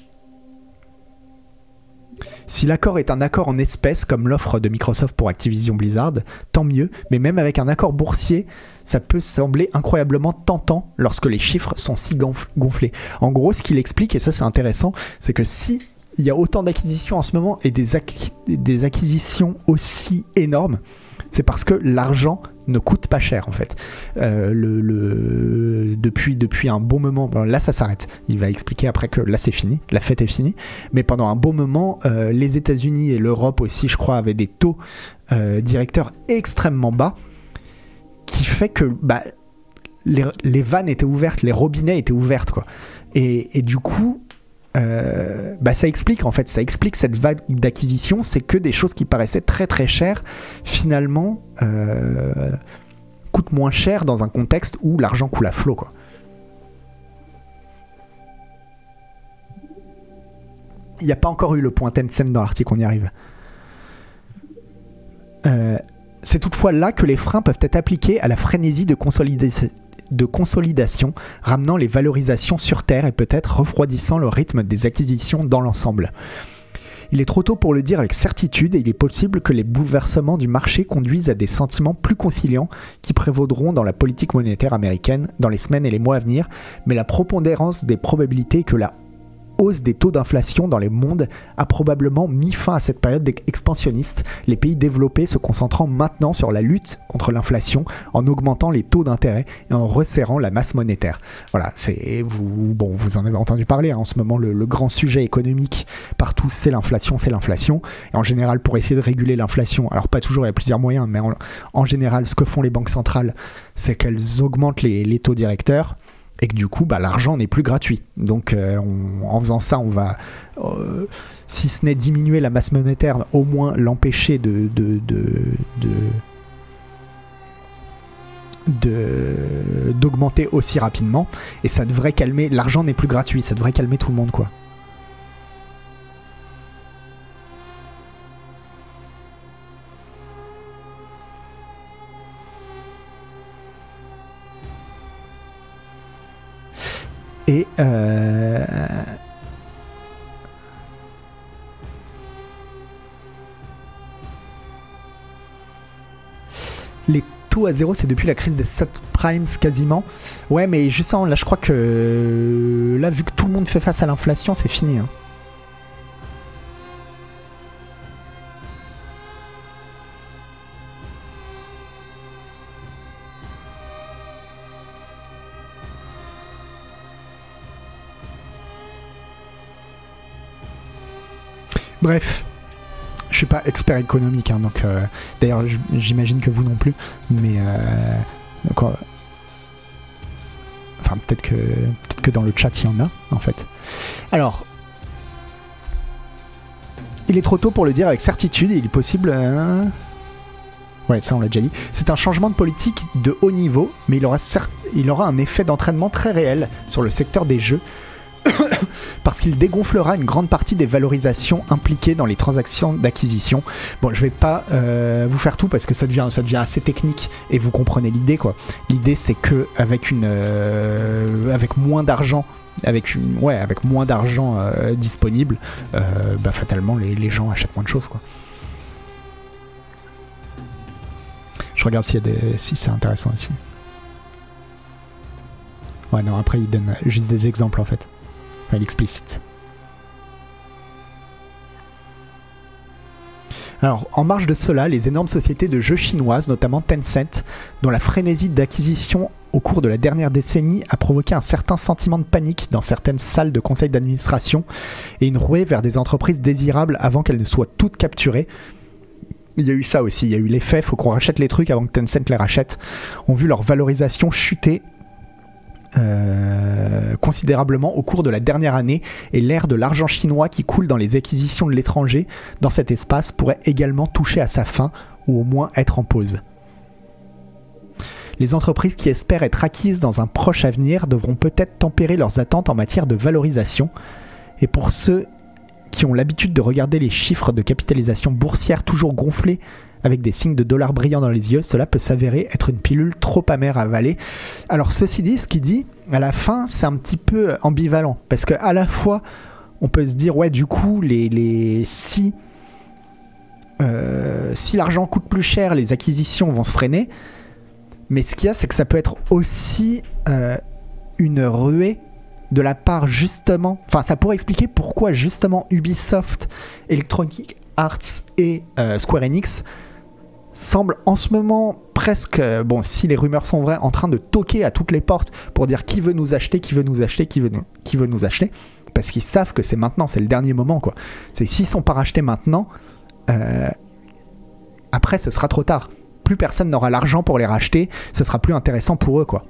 Si l'accord est un accord en espèces comme l'offre de Microsoft pour Activision Blizzard, tant mieux, mais même avec un accord boursier, ça peut sembler incroyablement tentant lorsque les chiffres sont si gonf- gonflés. En gros, ce qu'il explique, et ça c'est intéressant, c'est que si il y a autant d'acquisitions en ce moment et des, des acquisitions aussi énormes, c'est parce que l'argent ne coûte pas cher en fait. Euh, depuis, depuis un bon moment, là ça s'arrête. Il va expliquer après que là c'est fini, la fête est finie. Mais pendant un bon moment, euh, les États-Unis et l'Europe aussi, je crois, avaient des taux euh, directeurs extrêmement bas, qui fait que bah, les, vannes étaient ouvertes, les robinets étaient ouvertes quoi. Et du coup, euh, bah, ça explique en fait, ça explique cette vague d'acquisition, c'est que des choses qui paraissaient très très chères, finalement, euh, coûtent moins cher dans un contexte où l'argent coule à flot quoi. Il n'y a pas encore eu le point Tencent dans l'article, on y arrive. Euh, c'est toutefois là que les freins peuvent être appliqués à la frénésie de, consolida- de consolidation, ramenant les valorisations sur Terre et peut-être refroidissant le rythme des acquisitions dans l'ensemble. Il est trop tôt pour le dire avec certitude et il est possible que les bouleversements du marché conduisent à des sentiments plus conciliants qui prévaudront dans la politique monétaire américaine dans les semaines et les mois à venir, mais la prépondérance des probabilités que la hausse des taux d'inflation dans les mondes a probablement mis fin à cette période expansionniste, les pays développés se concentrant maintenant sur la lutte contre l'inflation en augmentant les taux d'intérêt et en resserrant la masse monétaire. Voilà, c'est vous bon, vous en avez entendu parler hein, en ce moment le, grand sujet économique partout, c'est l'inflation, c'est l'inflation. Et en général, pour essayer de réguler l'inflation, alors pas toujours, il y a plusieurs moyens, mais en, général, ce que font les banques centrales, c'est qu'elles augmentent les taux directeurs et que du coup bah, l'argent n'est plus gratuit. Donc euh, en faisant ça, on va, euh, si ce n'est diminuer la masse monétaire, au moins l'empêcher de- d'augmenter aussi rapidement et ça devrait calmer l'argent n'est plus gratuit ça devrait calmer tout le monde quoi et euh, les taux à zéro, c'est depuis la crise des subprimes quasiment. Ouais, mais justement, là, je crois que là, vu que tout le monde fait face à l'inflation, c'est fini. hein. Bref, je suis pas expert économique, hein, donc euh, d'ailleurs j'imagine que vous non plus, mais euh, quoi Enfin peut-être que peut-être que dans le chat il y en a en fait. Alors, il est trop tôt pour le dire avec certitude. Il est possible. euh, Ouais, ça on l'a déjà dit. C'est un changement de politique de haut niveau, mais il aura, il aura un effet d'entraînement très réel sur le secteur des jeux (coughs) parce qu'il dégonflera une grande partie des valorisations impliquées dans les transactions d'acquisition. Bon, je vais pas euh, vous faire tout parce que ça devient, assez technique et vous comprenez l'idée quoi. L'idée c'est que avec une, euh, avec moins d'argent, avec une, ouais, avec moins d'argent euh, disponible, bah fatalement les, les gens achètent moins de choses quoi. Je regarde y a des, si c'est intéressant aussi. Ouais non après il donne juste des exemples en fait. Enfin, il explicite. Alors, en marge de cela, les énormes sociétés de jeux chinoises, notamment Tencent, dont la frénésie d'acquisition au cours de la dernière décennie a provoqué un certain sentiment de panique dans certaines salles de conseil d'administration et une rouée vers des entreprises désirables avant qu'elles ne soient toutes capturées. Il y a eu ça aussi, il y a eu l'effet, faut qu'on rachète les trucs avant que Tencent les rachète, ont vu leur valorisation chuter euh, considérablement au cours de la dernière année et l'ère de l'argent chinois qui coule dans les acquisitions de l'étranger dans cet espace pourrait également toucher à sa fin ou au moins être en pause. Les entreprises qui espèrent être acquises dans un proche avenir devront peut-être tempérer leurs attentes en matière de valorisation et pour ceux qui ont l'habitude de regarder les chiffres de capitalisation boursière toujours gonflés avec des signes de dollars brillants dans les yeux, cela peut s'avérer être une pilule trop amère à avaler. Alors ceci dit, ce qu'il dit, à la fin, c'est un petit peu ambivalent, parce que à la fois, on peut se dire, ouais, du coup, les, si, euh, si l'argent coûte plus cher, les acquisitions vont se freiner. Mais ce qu'il y a, c'est que ça peut être aussi euh, une ruée de la part justement. Enfin, ça pourrait expliquer pourquoi justement Ubisoft, Electronic Arts et euh, Square Enix semblent en ce moment presque, euh, bon, si les rumeurs sont vraies, en train de toquer à toutes les portes pour dire qui veut nous acheter, qui veut nous acheter, qui veut nous, acheter. Parce qu'ils savent que c'est maintenant, c'est le dernier moment, quoi. C'est s'ils sont pas rachetés maintenant, euh, après, ce sera trop tard. Plus personne n'aura l'argent pour les racheter, ce sera plus intéressant pour eux, quoi.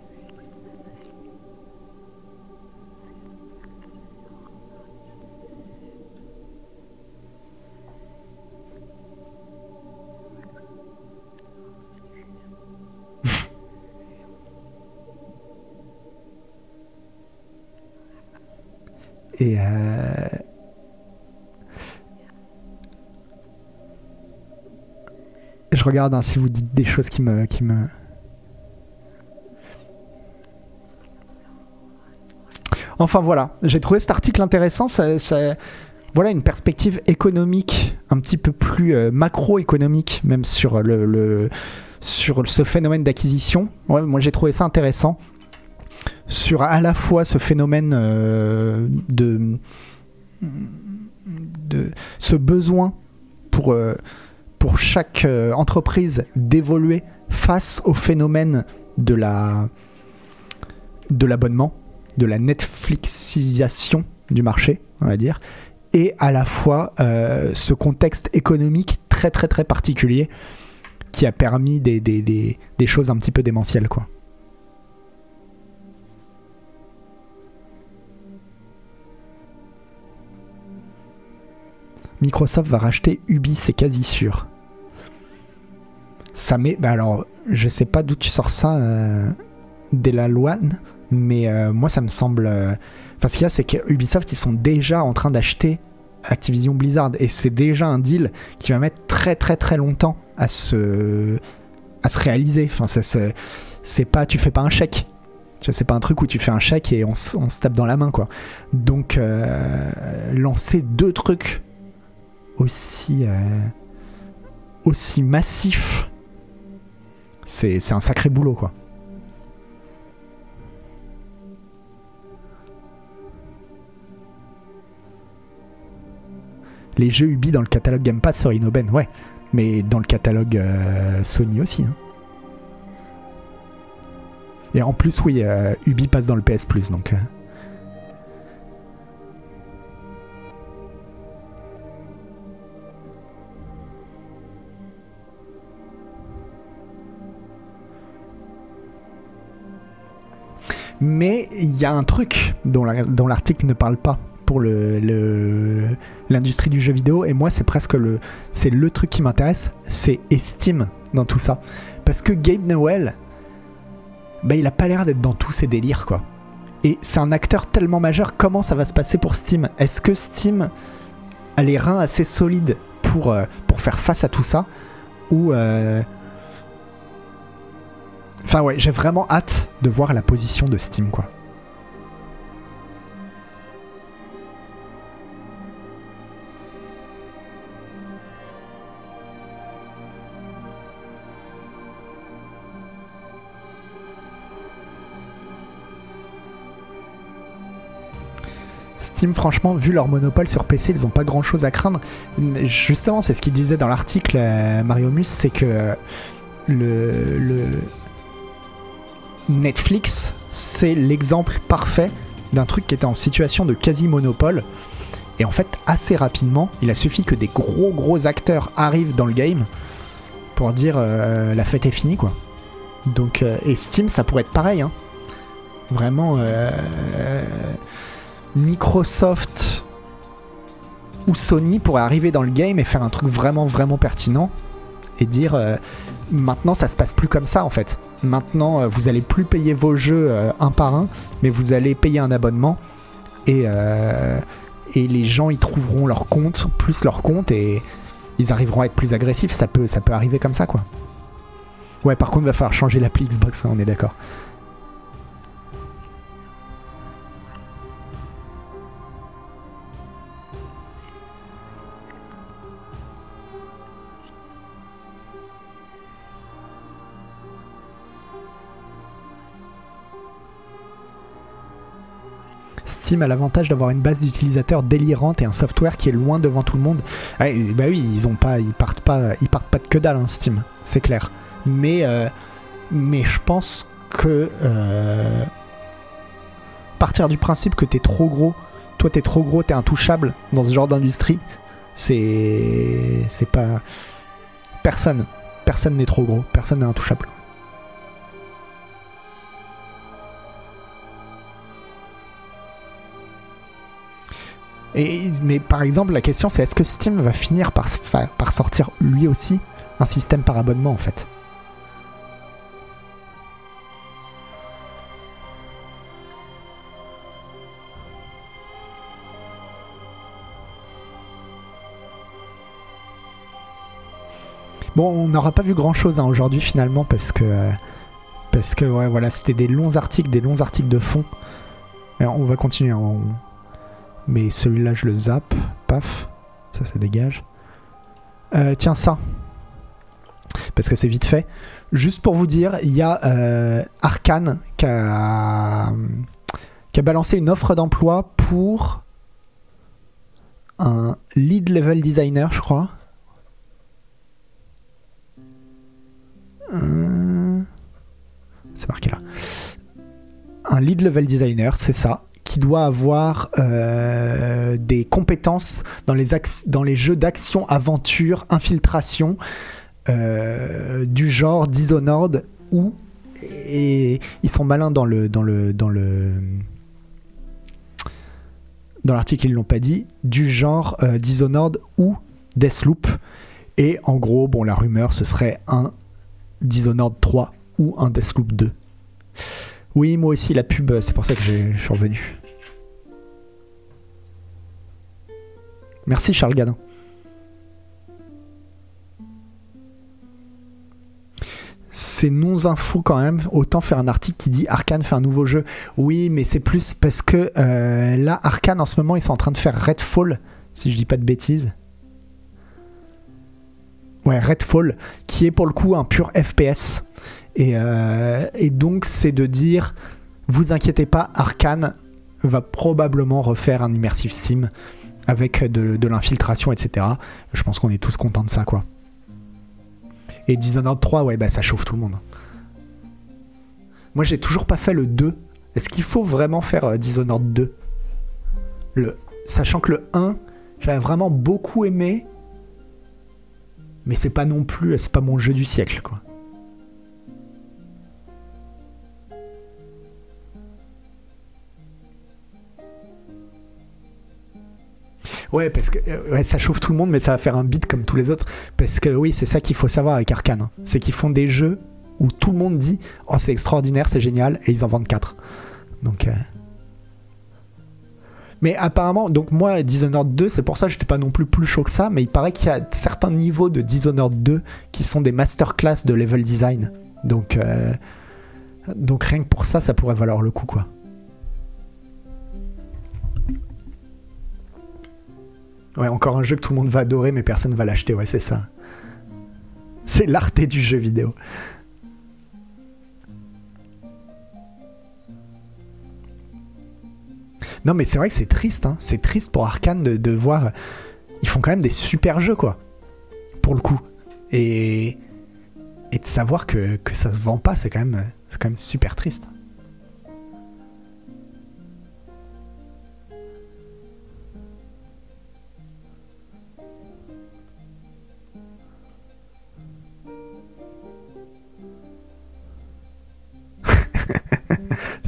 Et euh, je regarde hein, si vous dites des choses qui me. Enfin voilà, j'ai trouvé cet article intéressant. Ça, voilà une perspective économique un petit peu plus euh, macroéconomique, même sur le, sur ce phénomène d'acquisition. Moi j'ai trouvé ça intéressant sur à la fois ce phénomène euh, de, ce besoin pour, euh, chaque euh, entreprise d'évoluer face au phénomène de la de l'abonnement, de la Netflixisation du marché, on va dire, et à la fois ce contexte économique très très très particulier qui a permis des, des choses un petit peu démentielles quoi. Microsoft va racheter Ubi, c'est quasi sûr. Ça met. Bah alors, je sais pas d'où tu sors ça, euh, Delaloine, mais euh, moi ça me semble. euh, Enfin, ce qu'il y a, c'est que Ubisoft, ils sont déjà en train d'acheter Activision Blizzard, et c'est déjà un deal qui va mettre très très très longtemps à se, à se réaliser. Enfin, ça, c'est pas. Tu fais pas un chèque. C'est pas un truc où tu fais un chèque et on se tape dans la main, quoi. Donc, euh, lancer deux trucs aussi, euh, aussi massif, c'est un sacré boulot, quoi. Les jeux Ubi dans le catalogue Game Pass sur Inoben, ouais. Mais dans le catalogue euh, Sony aussi. hein. Et en plus, oui, euh, Ubi passe dans le PS Plus, donc. Mais il y a un truc dont la- dont l'article ne parle pas pour l'industrie du jeu vidéo, et moi c'est presque le, c'est le truc qui m'intéresse, c'est Steam dans tout ça. Parce que Gabe Newell, bah, il a pas l'air d'être dans tous ces délires quoi. Et c'est un acteur tellement majeur, comment ça va se passer pour Steam? Est-ce que Steam a les reins assez solides pour, euh, pour faire face à tout ça? Ou... euh, Enfin ouais, j'ai vraiment hâte de voir la position de Steam quoi. Steam, franchement, vu leur monopole sur PC, ils ont pas grand chose à craindre. Justement, c'est ce qu'il disait dans l'article, euh, Mario Mus, c'est que euh, le, le Netflix, c'est l'exemple parfait d'un truc qui était en situation de quasi-monopole. Et en fait, assez rapidement, il a suffi que des gros gros acteurs arrivent dans le game pour dire euh, la fête est finie, quoi. Donc, euh, et Steam, ça pourrait être pareil. hein. Vraiment, euh, Microsoft ou Sony pourraient arriver dans le game et faire un truc vraiment vraiment pertinent et dire euh, maintenant ça se passe plus comme ça en fait. Maintenant euh, vous allez plus payer vos jeux euh, un par un, mais vous allez payer un abonnement et, et les gens y trouveront leur compte, plus leur compte et ils arriveront à être plus agressifs. Ça peut, ça peut arriver comme ça quoi. Ouais, par contre, il va falloir changer l'appli Xbox, hein, on est d'accord. Steam a l'avantage d'avoir une base d'utilisateurs délirante et un software qui est loin devant tout le monde. Ouais, bah oui, ils ont pas, ils partent pas, ils partent pas de que dalle, hein, Steam, c'est clair. Mais, euh, mais je pense que euh, partir du principe que t'es trop gros, toi t'es trop gros, t'es intouchable dans ce genre d'industrie, c'est, c'est pas personne, personne n'est trop gros, personne n'est intouchable. Et, mais par exemple, la question c'est est-ce que Steam va finir par, sortir lui aussi un système par abonnement en fait? Bon, on n'aura pas vu grand chose aujourd'hui finalement parce que parce que ouais, voilà, c'était des longs articles, des longs articles de fond. Et on va continuer. hein, on- Mais celui-là, je le zappe. Paf, ça, ça dégage. Euh, tiens ça, parce que c'est vite fait. Juste pour vous dire, il y a euh, Arkane qui a, qui a balancé une offre d'emploi pour un lead level designer, je crois. Euh, C'est marqué là. Un lead level designer, c'est ça, doit avoir euh, des compétences dans les, dans les jeux d'action, aventure, infiltration, euh, du genre Dishonored ou et ils sont malins dans le dans le dans le dans l'article ils l'ont pas dit du genre euh, Dishonored ou Deathloop. Et en gros bon la rumeur ce serait un Dishonored 3 ou un Deathloop 2 oui moi aussi la pub c'est pour ça que je suis revenu merci Charles Gadin c'est non-info quand même. Autant faire un article qui dit Arkane fait un nouveau jeu. Oui, mais c'est plus parce que euh, là, Arkane en ce moment, ils sont en train de faire Redfall, si je dis pas de bêtises. Ouais, Redfall, qui est pour le coup un pur FPS. Et, euh, et donc, c'est de dire vous inquiétez pas, Arkane va probablement refaire un immersive sim avec de, l'infiltration, etc. Je pense qu'on est tous contents de ça, quoi. Et Dishonored 3, ouais, bah ça chauffe tout le monde. Moi, j'ai toujours pas fait le 2. Est-ce qu'il faut vraiment faire euh, Dishonored 2 le... Sachant que le 1, j'avais vraiment beaucoup aimé. Mais c'est pas non plus, c'est pas mon jeu du siècle, quoi. Ouais, parce que euh, ça chauffe tout le monde, mais ça va faire un beat comme tous les autres. Parce que oui, c'est ça qu'il faut savoir avec Arkane. hein. C'est qu'ils font des jeux où tout le monde dit Oh, c'est extraordinaire, c'est génial, et ils en vendent 4. Donc. euh, Mais apparemment, donc moi, Dishonored 2, c'est pour ça que j'étais pas non plus plus chaud que ça, mais il paraît qu'il y a certains niveaux de Dishonored 2 qui sont des masterclass de level design. Donc. euh, Donc rien que pour ça, ça pourrait valoir le coup, quoi. Ouais, encore un jeu que tout le monde va adorer, mais personne va l'acheter, ouais, c'est ça. C'est l'arté du jeu vidéo. Non, mais c'est vrai que c'est triste, hein. C'est triste pour Arkane de, voir. Ils font quand même des super jeux, quoi. Pour le coup. Et. Et de savoir que, que ça se vend pas, c'est quand quand même super triste.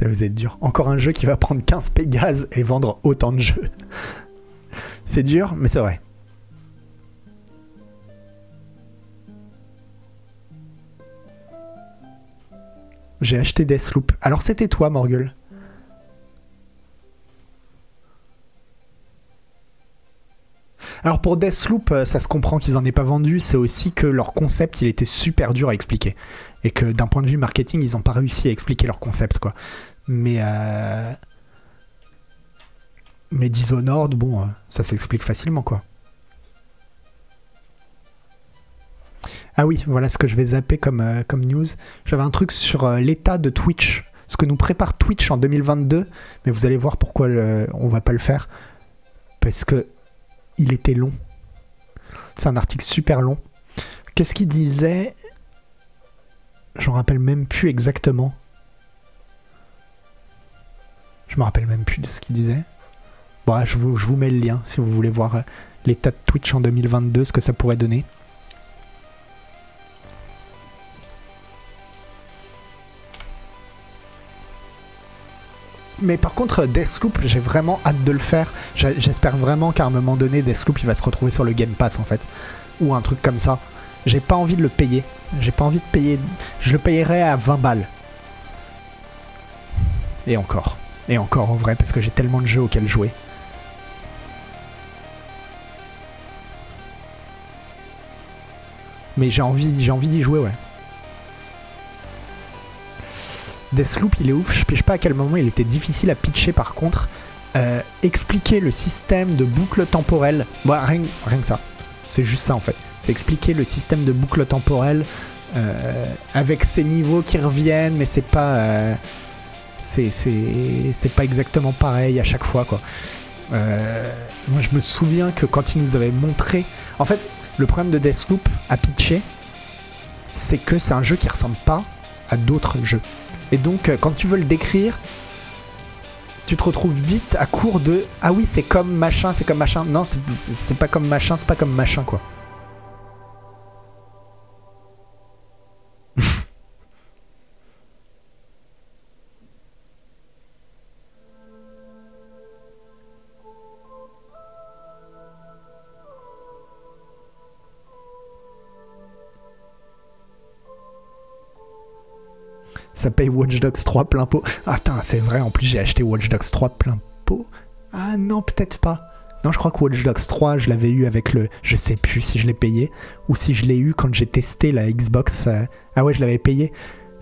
Ça vous êtes dur. Encore un jeu qui va prendre 15 Pégase et vendre autant de jeux. C'est dur, mais c'est vrai. J'ai acheté Deathloop. Alors c'était toi, Morgul Alors pour Deathloop, euh, ça se comprend qu'ils en aient pas vendu, c'est aussi que leur concept, il était super dur à expliquer. Et que d'un point de vue marketing, ils n'ont pas réussi à expliquer leur concept, quoi. Mais... Euh... Mais Dishonored, bon, euh, ça s'explique facilement, quoi. Ah oui, voilà ce que je vais zapper comme, comme news. J'avais un truc sur l'état de Twitch ce que nous prépare Twitch en 2022, mais vous allez voir pourquoi euh, on va pas le faire. Parce que il était long. C'est un article super long. Qu'est-ce qu'il disait? J'en rappelle même plus exactement. Je me rappelle même plus de ce qu'il disait. Bon, je vous, je vous mets le lien si vous voulez voir euh, l'état de Twitch en 2022, ce que ça pourrait donner. Mais par contre, Deathloop, j'ai vraiment hâte de le faire. J'espère vraiment qu'à un moment donné, Deathloop, il va se retrouver sur le Game Pass, en fait. Ou un truc comme ça. J'ai pas envie de le payer. J'ai pas envie de payer... Je le payerais à 20 balles. Et encore. Et encore, en vrai, parce que j'ai tellement de jeux auxquels jouer. Mais j'ai envie, j'ai envie d'y jouer, ouais. Deathloop, il est ouf. Je sais pas à quel moment il était difficile à pitcher par contre. Euh, expliquer le système de boucle temporelle. Bon, rien, rien que ça. C'est juste ça en fait. C'est expliquer le système de boucle temporelle euh, avec ces niveaux qui reviennent, mais c'est pas. euh, pas exactement pareil à chaque fois quoi. Moi je me souviens que quand il nous avait montré. En fait, le problème de Deathloop à pitcher, c'est que c'est un jeu qui ressemble pas à d'autres jeux. Et donc, euh, quand tu veux le décrire, tu te retrouves vite à court de Ah oui, c'est comme machin, c'est comme machin. Non, c'est- pas comme machin, c'est pas comme machin, quoi. Ça paye Watch Dogs 3 plein pot. Ah, putain, c'est vrai, en plus j'ai acheté Watch Dogs 3 plein pot. Ah non, peut-être pas. Non, je crois que Watch Dogs 3, je l'avais eu avec le. Je sais plus si je l'ai payé ou si je l'ai eu quand j'ai testé la Xbox. euh, Ah ouais, je l'avais payé.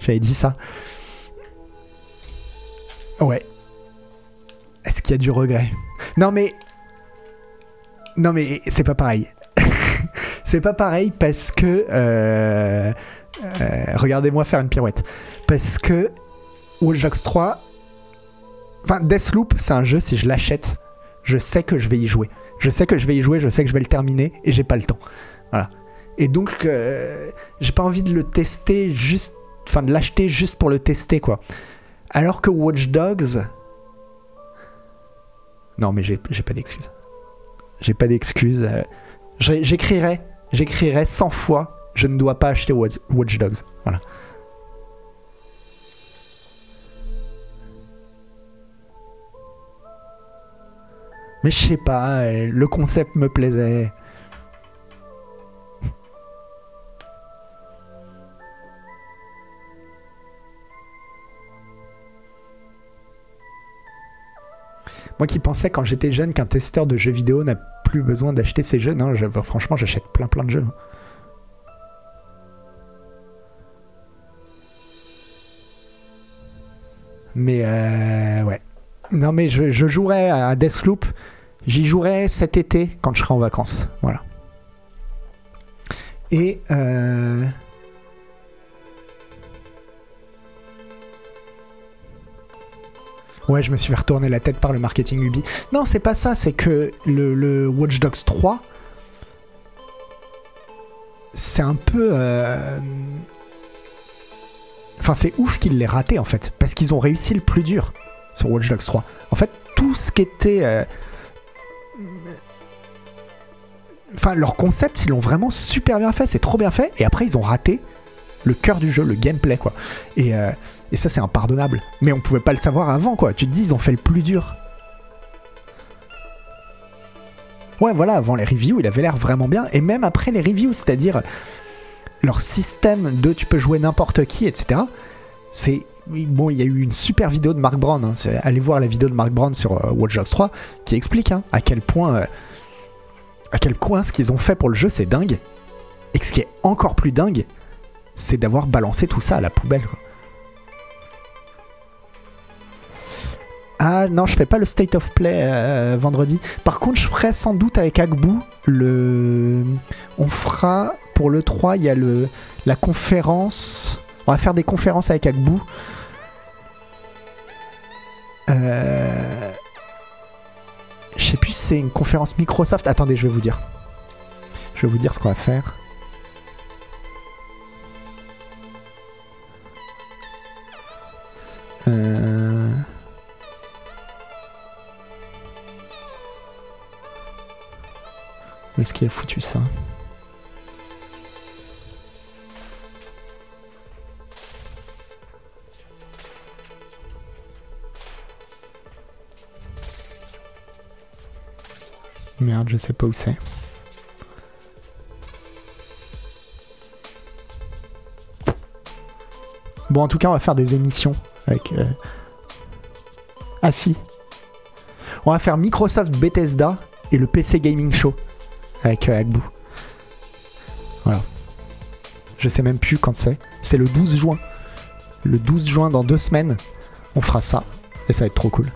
J'avais dit ça. Ouais. Est-ce qu'il y a du regret? Non, mais. Non, mais c'est pas pareil. (laughs) c'est pas pareil parce que. euh, euh, Regardez-moi faire une pirouette. Parce que Watch Dogs 3. Enfin, Deathloop, c'est un jeu, si je l'achète, je sais que je vais y jouer. Je sais que je vais y jouer, je sais que je vais le terminer et j'ai pas le temps. Voilà. Et donc, euh, j'ai pas envie de le tester juste. Enfin, de l'acheter juste pour le tester, quoi. Alors que Watch Dogs. Non, mais j'ai pas d'excuses. J'ai pas d'excuses. euh, J'écrirai, j'écrirai 100 fois je ne dois pas acheter Watch Dogs. Voilà. Mais je sais pas, euh, le concept me plaisait. Moi qui pensais quand j'étais jeune qu'un testeur de jeux vidéo n'a plus besoin d'acheter ses jeux, je- franchement j'achète plein plein de jeux. Mais euh, ouais. Non mais je, jouerai à Deathloop. J'y jouerai cet été quand je serai en vacances. Voilà. Et euh... Ouais, je me suis fait retourner la tête par le marketing Ubi. Non, c'est pas ça, c'est que le, le Watch Dogs 3, c'est un peu... euh, Enfin, c'est ouf qu'ils l'aient raté en fait, parce qu'ils ont réussi le plus dur sur Watch Dogs 3. En fait, tout ce qui était. euh, Enfin, leur concept, ils l'ont vraiment super bien fait, c'est trop bien fait, et après, ils ont raté le cœur du jeu, le gameplay, quoi. Et, euh, et ça, c'est impardonnable. Mais on pouvait pas le savoir avant, quoi. Tu te dis, ils ont fait le plus dur. Ouais, voilà, avant les reviews, il avait l'air vraiment bien, et même après les reviews, c'est-à-dire leur système de tu peux jouer n'importe qui, etc. C'est bon, il y a eu une super vidéo de Mark Brown. hein, allez voir la vidéo de Mark Brown sur euh, Watch Dogs 3 qui explique hein, à quel point, euh, à quel point ce qu'ils ont fait pour le jeu c'est dingue. Et ce qui est encore plus dingue, c'est d'avoir balancé tout ça à la poubelle. Ah non, je fais pas le state of play euh, vendredi. Par contre, je ferai sans doute avec Agbu le. On fera pour le 3, il y a le la conférence. On va faire des conférences avec Agbu. Euh... Je sais plus si c'est une conférence Microsoft. Attendez, je vais vous dire. Je vais vous dire ce qu'on va faire. Euh... Où est-ce qu'il a foutu ça? Merde, je sais pas où c'est. Bon, en tout cas, on va faire des émissions avec. Euh... Ah si. On va faire Microsoft Bethesda et le PC Gaming Show avec euh, Agbu. Voilà. Je sais même plus quand c'est. C'est le 12 juin. Le 12 juin dans deux semaines, on fera ça. Et ça va être trop cool.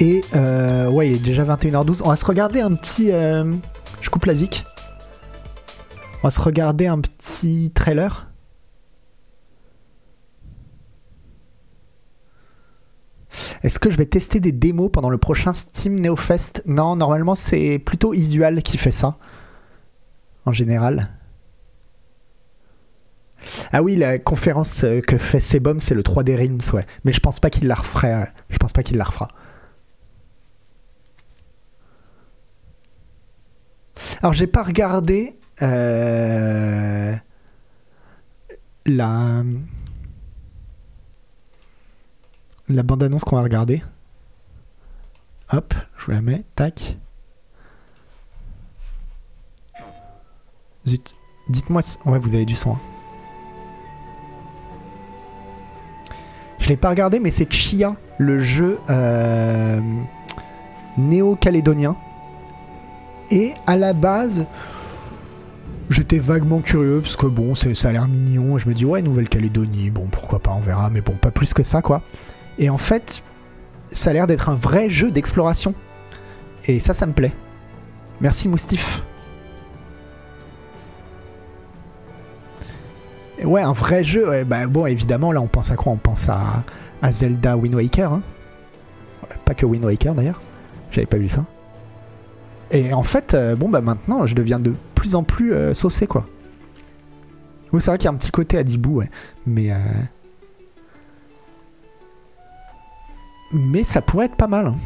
Et euh, ouais, il est déjà 21h12. On va se regarder un petit. Euh, je coupe la zik. On va se regarder un petit trailer. Est-ce que je vais tester des démos pendant le prochain Steam NeoFest? Non, normalement c'est plutôt Isual qui fait ça. En général. Ah oui, la conférence que fait Sebum, c'est le 3D Realms, ouais. Mais je pense pas qu'il la referait. Je pense pas qu'il la refera. Alors j'ai pas regardé euh, la la bande annonce qu'on va regarder. Hop, je vous la mets, tac. Zut, dites-moi. Ouais, vous avez du son. Hein. Je l'ai pas regardé, mais c'est Chia, le jeu euh, néo-calédonien et à la base, j'étais vaguement curieux parce que bon, ça a l'air mignon. Et je me dis, ouais, Nouvelle-Calédonie, bon, pourquoi pas, on verra, mais bon, pas plus que ça, quoi. Et en fait, ça a l'air d'être un vrai jeu d'exploration. Et ça, ça me plaît. Merci, Moustif. Ouais, un vrai jeu. bah, bon, évidemment, là, on pense à quoi? On pense à, à Zelda Wind Waker. Hein. Pas que Wind Waker, d'ailleurs. J'avais pas vu ça. Et en fait, euh, bon, bah maintenant, je deviens de plus en plus euh, saucé, quoi. Oui, c'est vrai qu'il y a un petit côté à Dibou, ouais. Mais. Euh, mais ça pourrait être pas mal. Hein.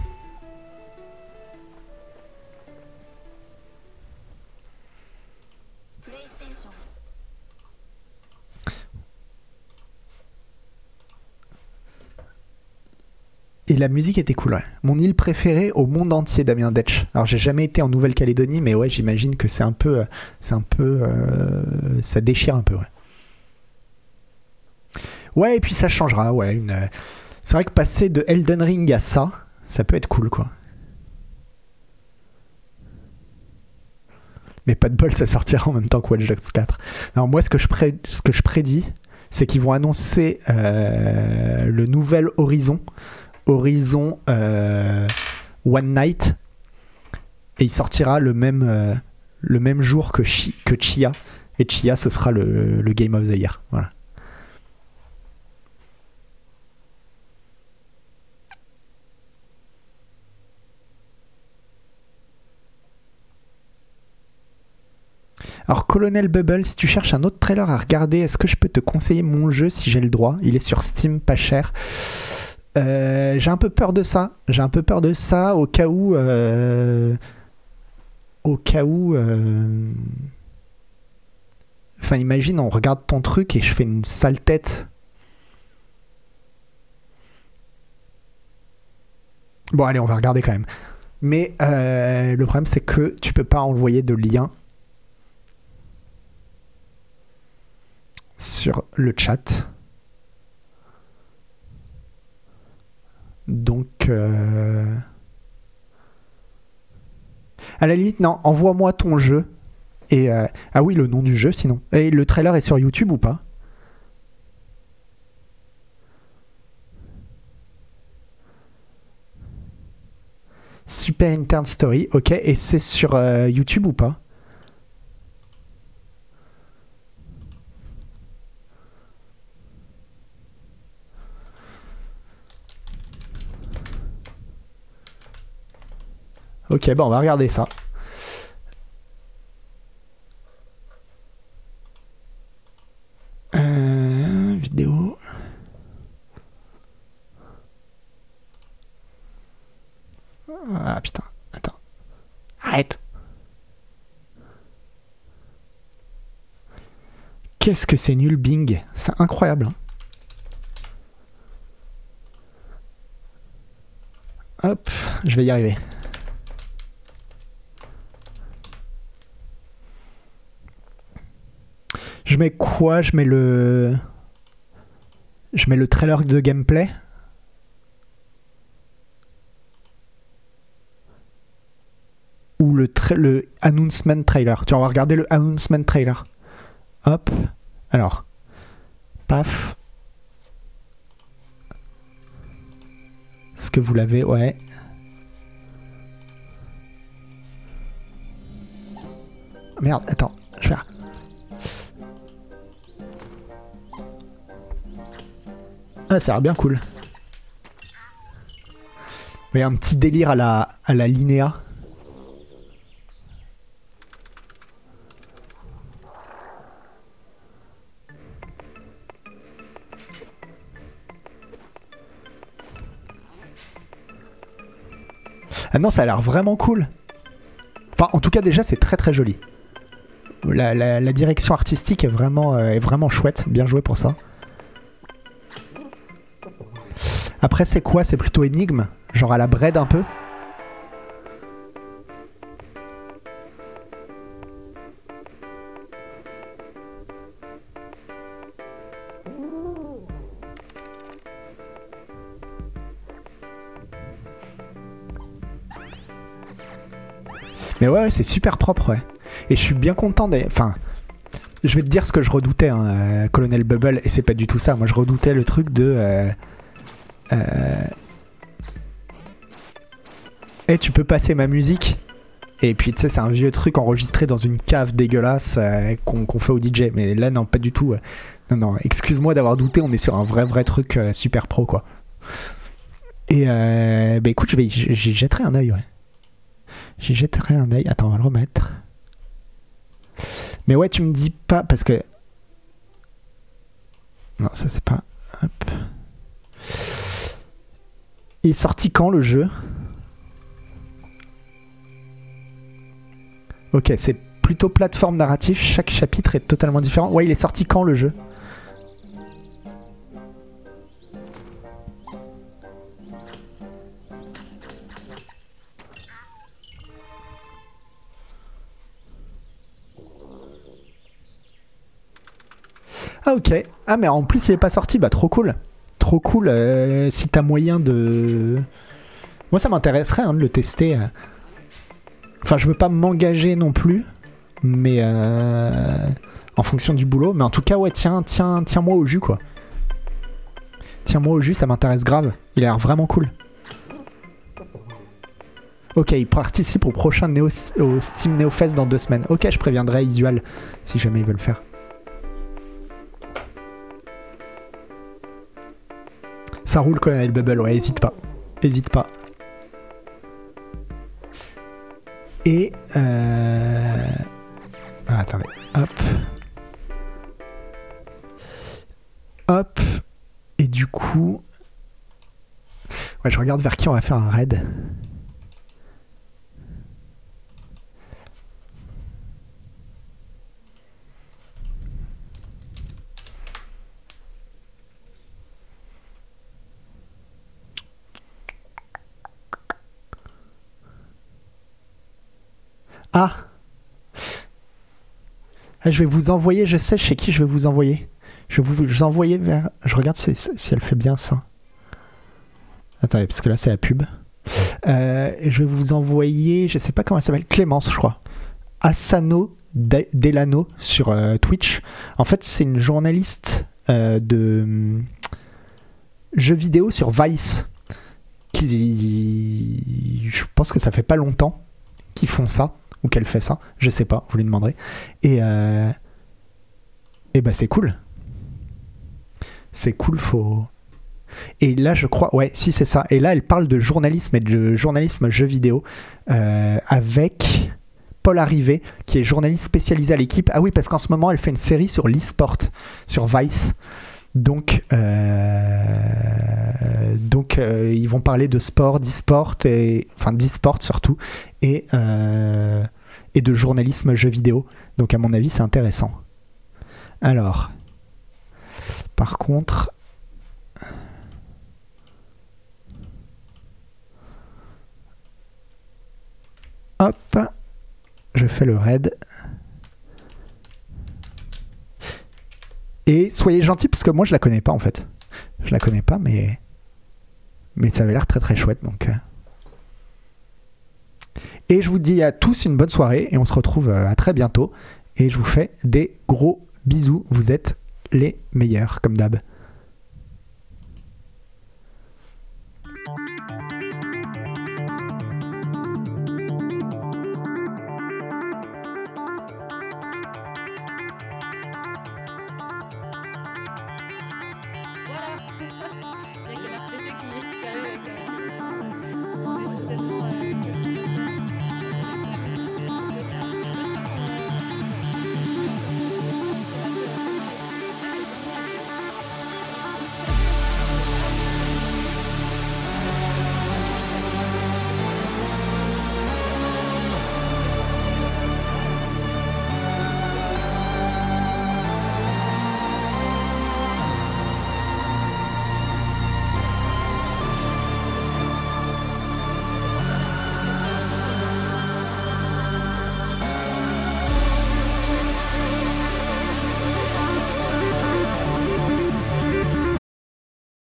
Et la musique était cool, ouais. Mon île préférée au monde entier, Damien Detch. Alors j'ai jamais été en Nouvelle-Calédonie, mais ouais, j'imagine que c'est un peu, euh, c'est un peu, euh, ça déchire un peu, ouais. Ouais, et puis ça changera, ouais. Euh, c'est vrai que passer de Elden Ring à ça, ça peut être cool, quoi. Mais pas de bol, ça sortira en même temps que Watch Dogs 4. Non, moi, ce que je prédis, c'est qu'ils vont annoncer le nouvel Horizon Horizon euh, One Night et il sortira le même, euh, le même jour que, que Chia et Chia ce sera le, le Game of the Year. Voilà. Alors, Colonel Bubble, si tu cherches un autre trailer à regarder, est-ce que je peux te conseiller mon jeu si j'ai le droit? Il est sur Steam, pas cher. Euh, j'ai un peu peur de ça. J'ai un peu peur de ça au cas où. Euh, au cas où. Euh, enfin, imagine, on regarde ton truc et je fais une sale tête. Bon, allez, on va regarder quand même. Mais le problème, c'est que tu peux pas envoyer de lien sur le chat. Donc, euh, à la limite, non, envoie-moi ton jeu. Et euh, ah oui, le nom du jeu, sinon. Et le trailer est sur YouTube ou pas? Super Intern Story, ok. Et c'est sur euh, YouTube ou pas? Ok, bon, on va regarder ça. Euh, vidéo. Ah putain, attends. Arrête. Qu'est-ce que c'est nul Bing? C'est incroyable. hein. Hop, je vais y arriver. Je mets quoi? Je mets le. Je mets le trailer de gameplay. Ou le, tra- le announcement trailer. Tu on va regarder le announcement trailer. Hop. Alors. Paf. Est-ce que vous l'avez? Ouais. Merde, attends. Je vais Ah, ça a l'air bien cool. A un petit délire à la, Linéa. Ah non, ça a l'air vraiment cool. Enfin, en tout cas, déjà, c'est très très joli. La direction artistique est vraiment, euh, est vraiment chouette. Bien joué pour ça. Après, c'est quoi? C'est plutôt énigme? Genre à la bread un peu? Mais ouais, ouais, c'est super propre, ouais. Et je suis bien content des. Enfin, je vais te dire ce que je redoutais, hein, euh, Colonel Bubble, et c'est pas du tout ça. Moi, je redoutais le truc de. euh, euh, Eh, tu peux passer ma musique Et puis, tu sais, c'est un vieux truc enregistré dans une cave dégueulasse euh, qu'on fait au DJ. Mais là, non, pas du tout. euh. Non, non, excuse-moi d'avoir douté, on est sur un vrai, vrai truc euh, super pro, quoi. Et euh, bah écoute, j'y jetterai un œil, ouais. J'y jetterai un œil. Attends, on va le remettre. Mais ouais, tu me dis pas parce que. Non, ça c'est pas. Hop. Il est sorti quand le jeu? Ok, c'est plutôt plateforme narrative. Chaque chapitre est totalement différent. Ouais, il est sorti quand le jeu? Ah ok. Ah mais en plus il est pas sorti, bah trop cool. Trop cool. euh, si t'as moyen de... Moi ça m'intéresserait hein, de le tester. euh. Enfin je veux pas m'engager non plus, mais euh, en fonction du boulot. Mais en tout cas ouais tiens tiens tiens moi au jus quoi. Tiens-moi au jus, ça m'intéresse grave. Il a l'air vraiment cool. Ok, il participe au prochain Neo, au Steam NeoFest dans deux semaines. Ok, je préviendrai Isual si jamais il veut le faire. Ça roule Colonel Bubble, ouais, hésite pas. Hésite pas. Et... Euh... ah, attendez. Hop. Hop. Et du coup... Ouais, je regarde vers qui on va faire un raid. Ah Ah, Je vais vous envoyer, je sais chez qui je vais vous envoyer. Je vais vous, envoyer vers... Je regarde si, elle fait bien ça. Attendez, parce que là c'est la pub. Euh, je vais vous envoyer, je sais pas comment elle s'appelle, Clémence je crois. Asano De- Delano sur euh, Twitch. En fait c'est une journaliste euh, de jeux vidéo sur Vice. Je pense que ça fait pas longtemps qu'ils font ça ou qu'elle fait ça, je sais pas, vous lui demanderez. Et, euh, et bah c'est cool. C'est cool, faut. Et là, je crois, ouais, si c'est ça. Et là, elle parle de journalisme et de journalisme jeux vidéo euh, avec Paul Arrivé, qui est journaliste spécialisé à l'équipe. Ah oui, parce qu'en ce moment, elle fait une série sur l'e-sport, sur Vice. Donc, euh, donc euh, ils vont parler de sport, d'e-sport, et, enfin d'e-sport surtout, et, euh, et de journalisme jeux vidéo. Donc, à mon avis, c'est intéressant. Alors, par contre, hop, je fais le raid. Et soyez gentils parce que moi je la connais pas en fait. Je la connais pas, mais mais ça avait l'air très très chouette donc. euh. Et je vous dis à tous une bonne soirée et on se retrouve euh, à très bientôt. Et je vous fais des gros bisous. Vous êtes les meilleurs comme d'hab.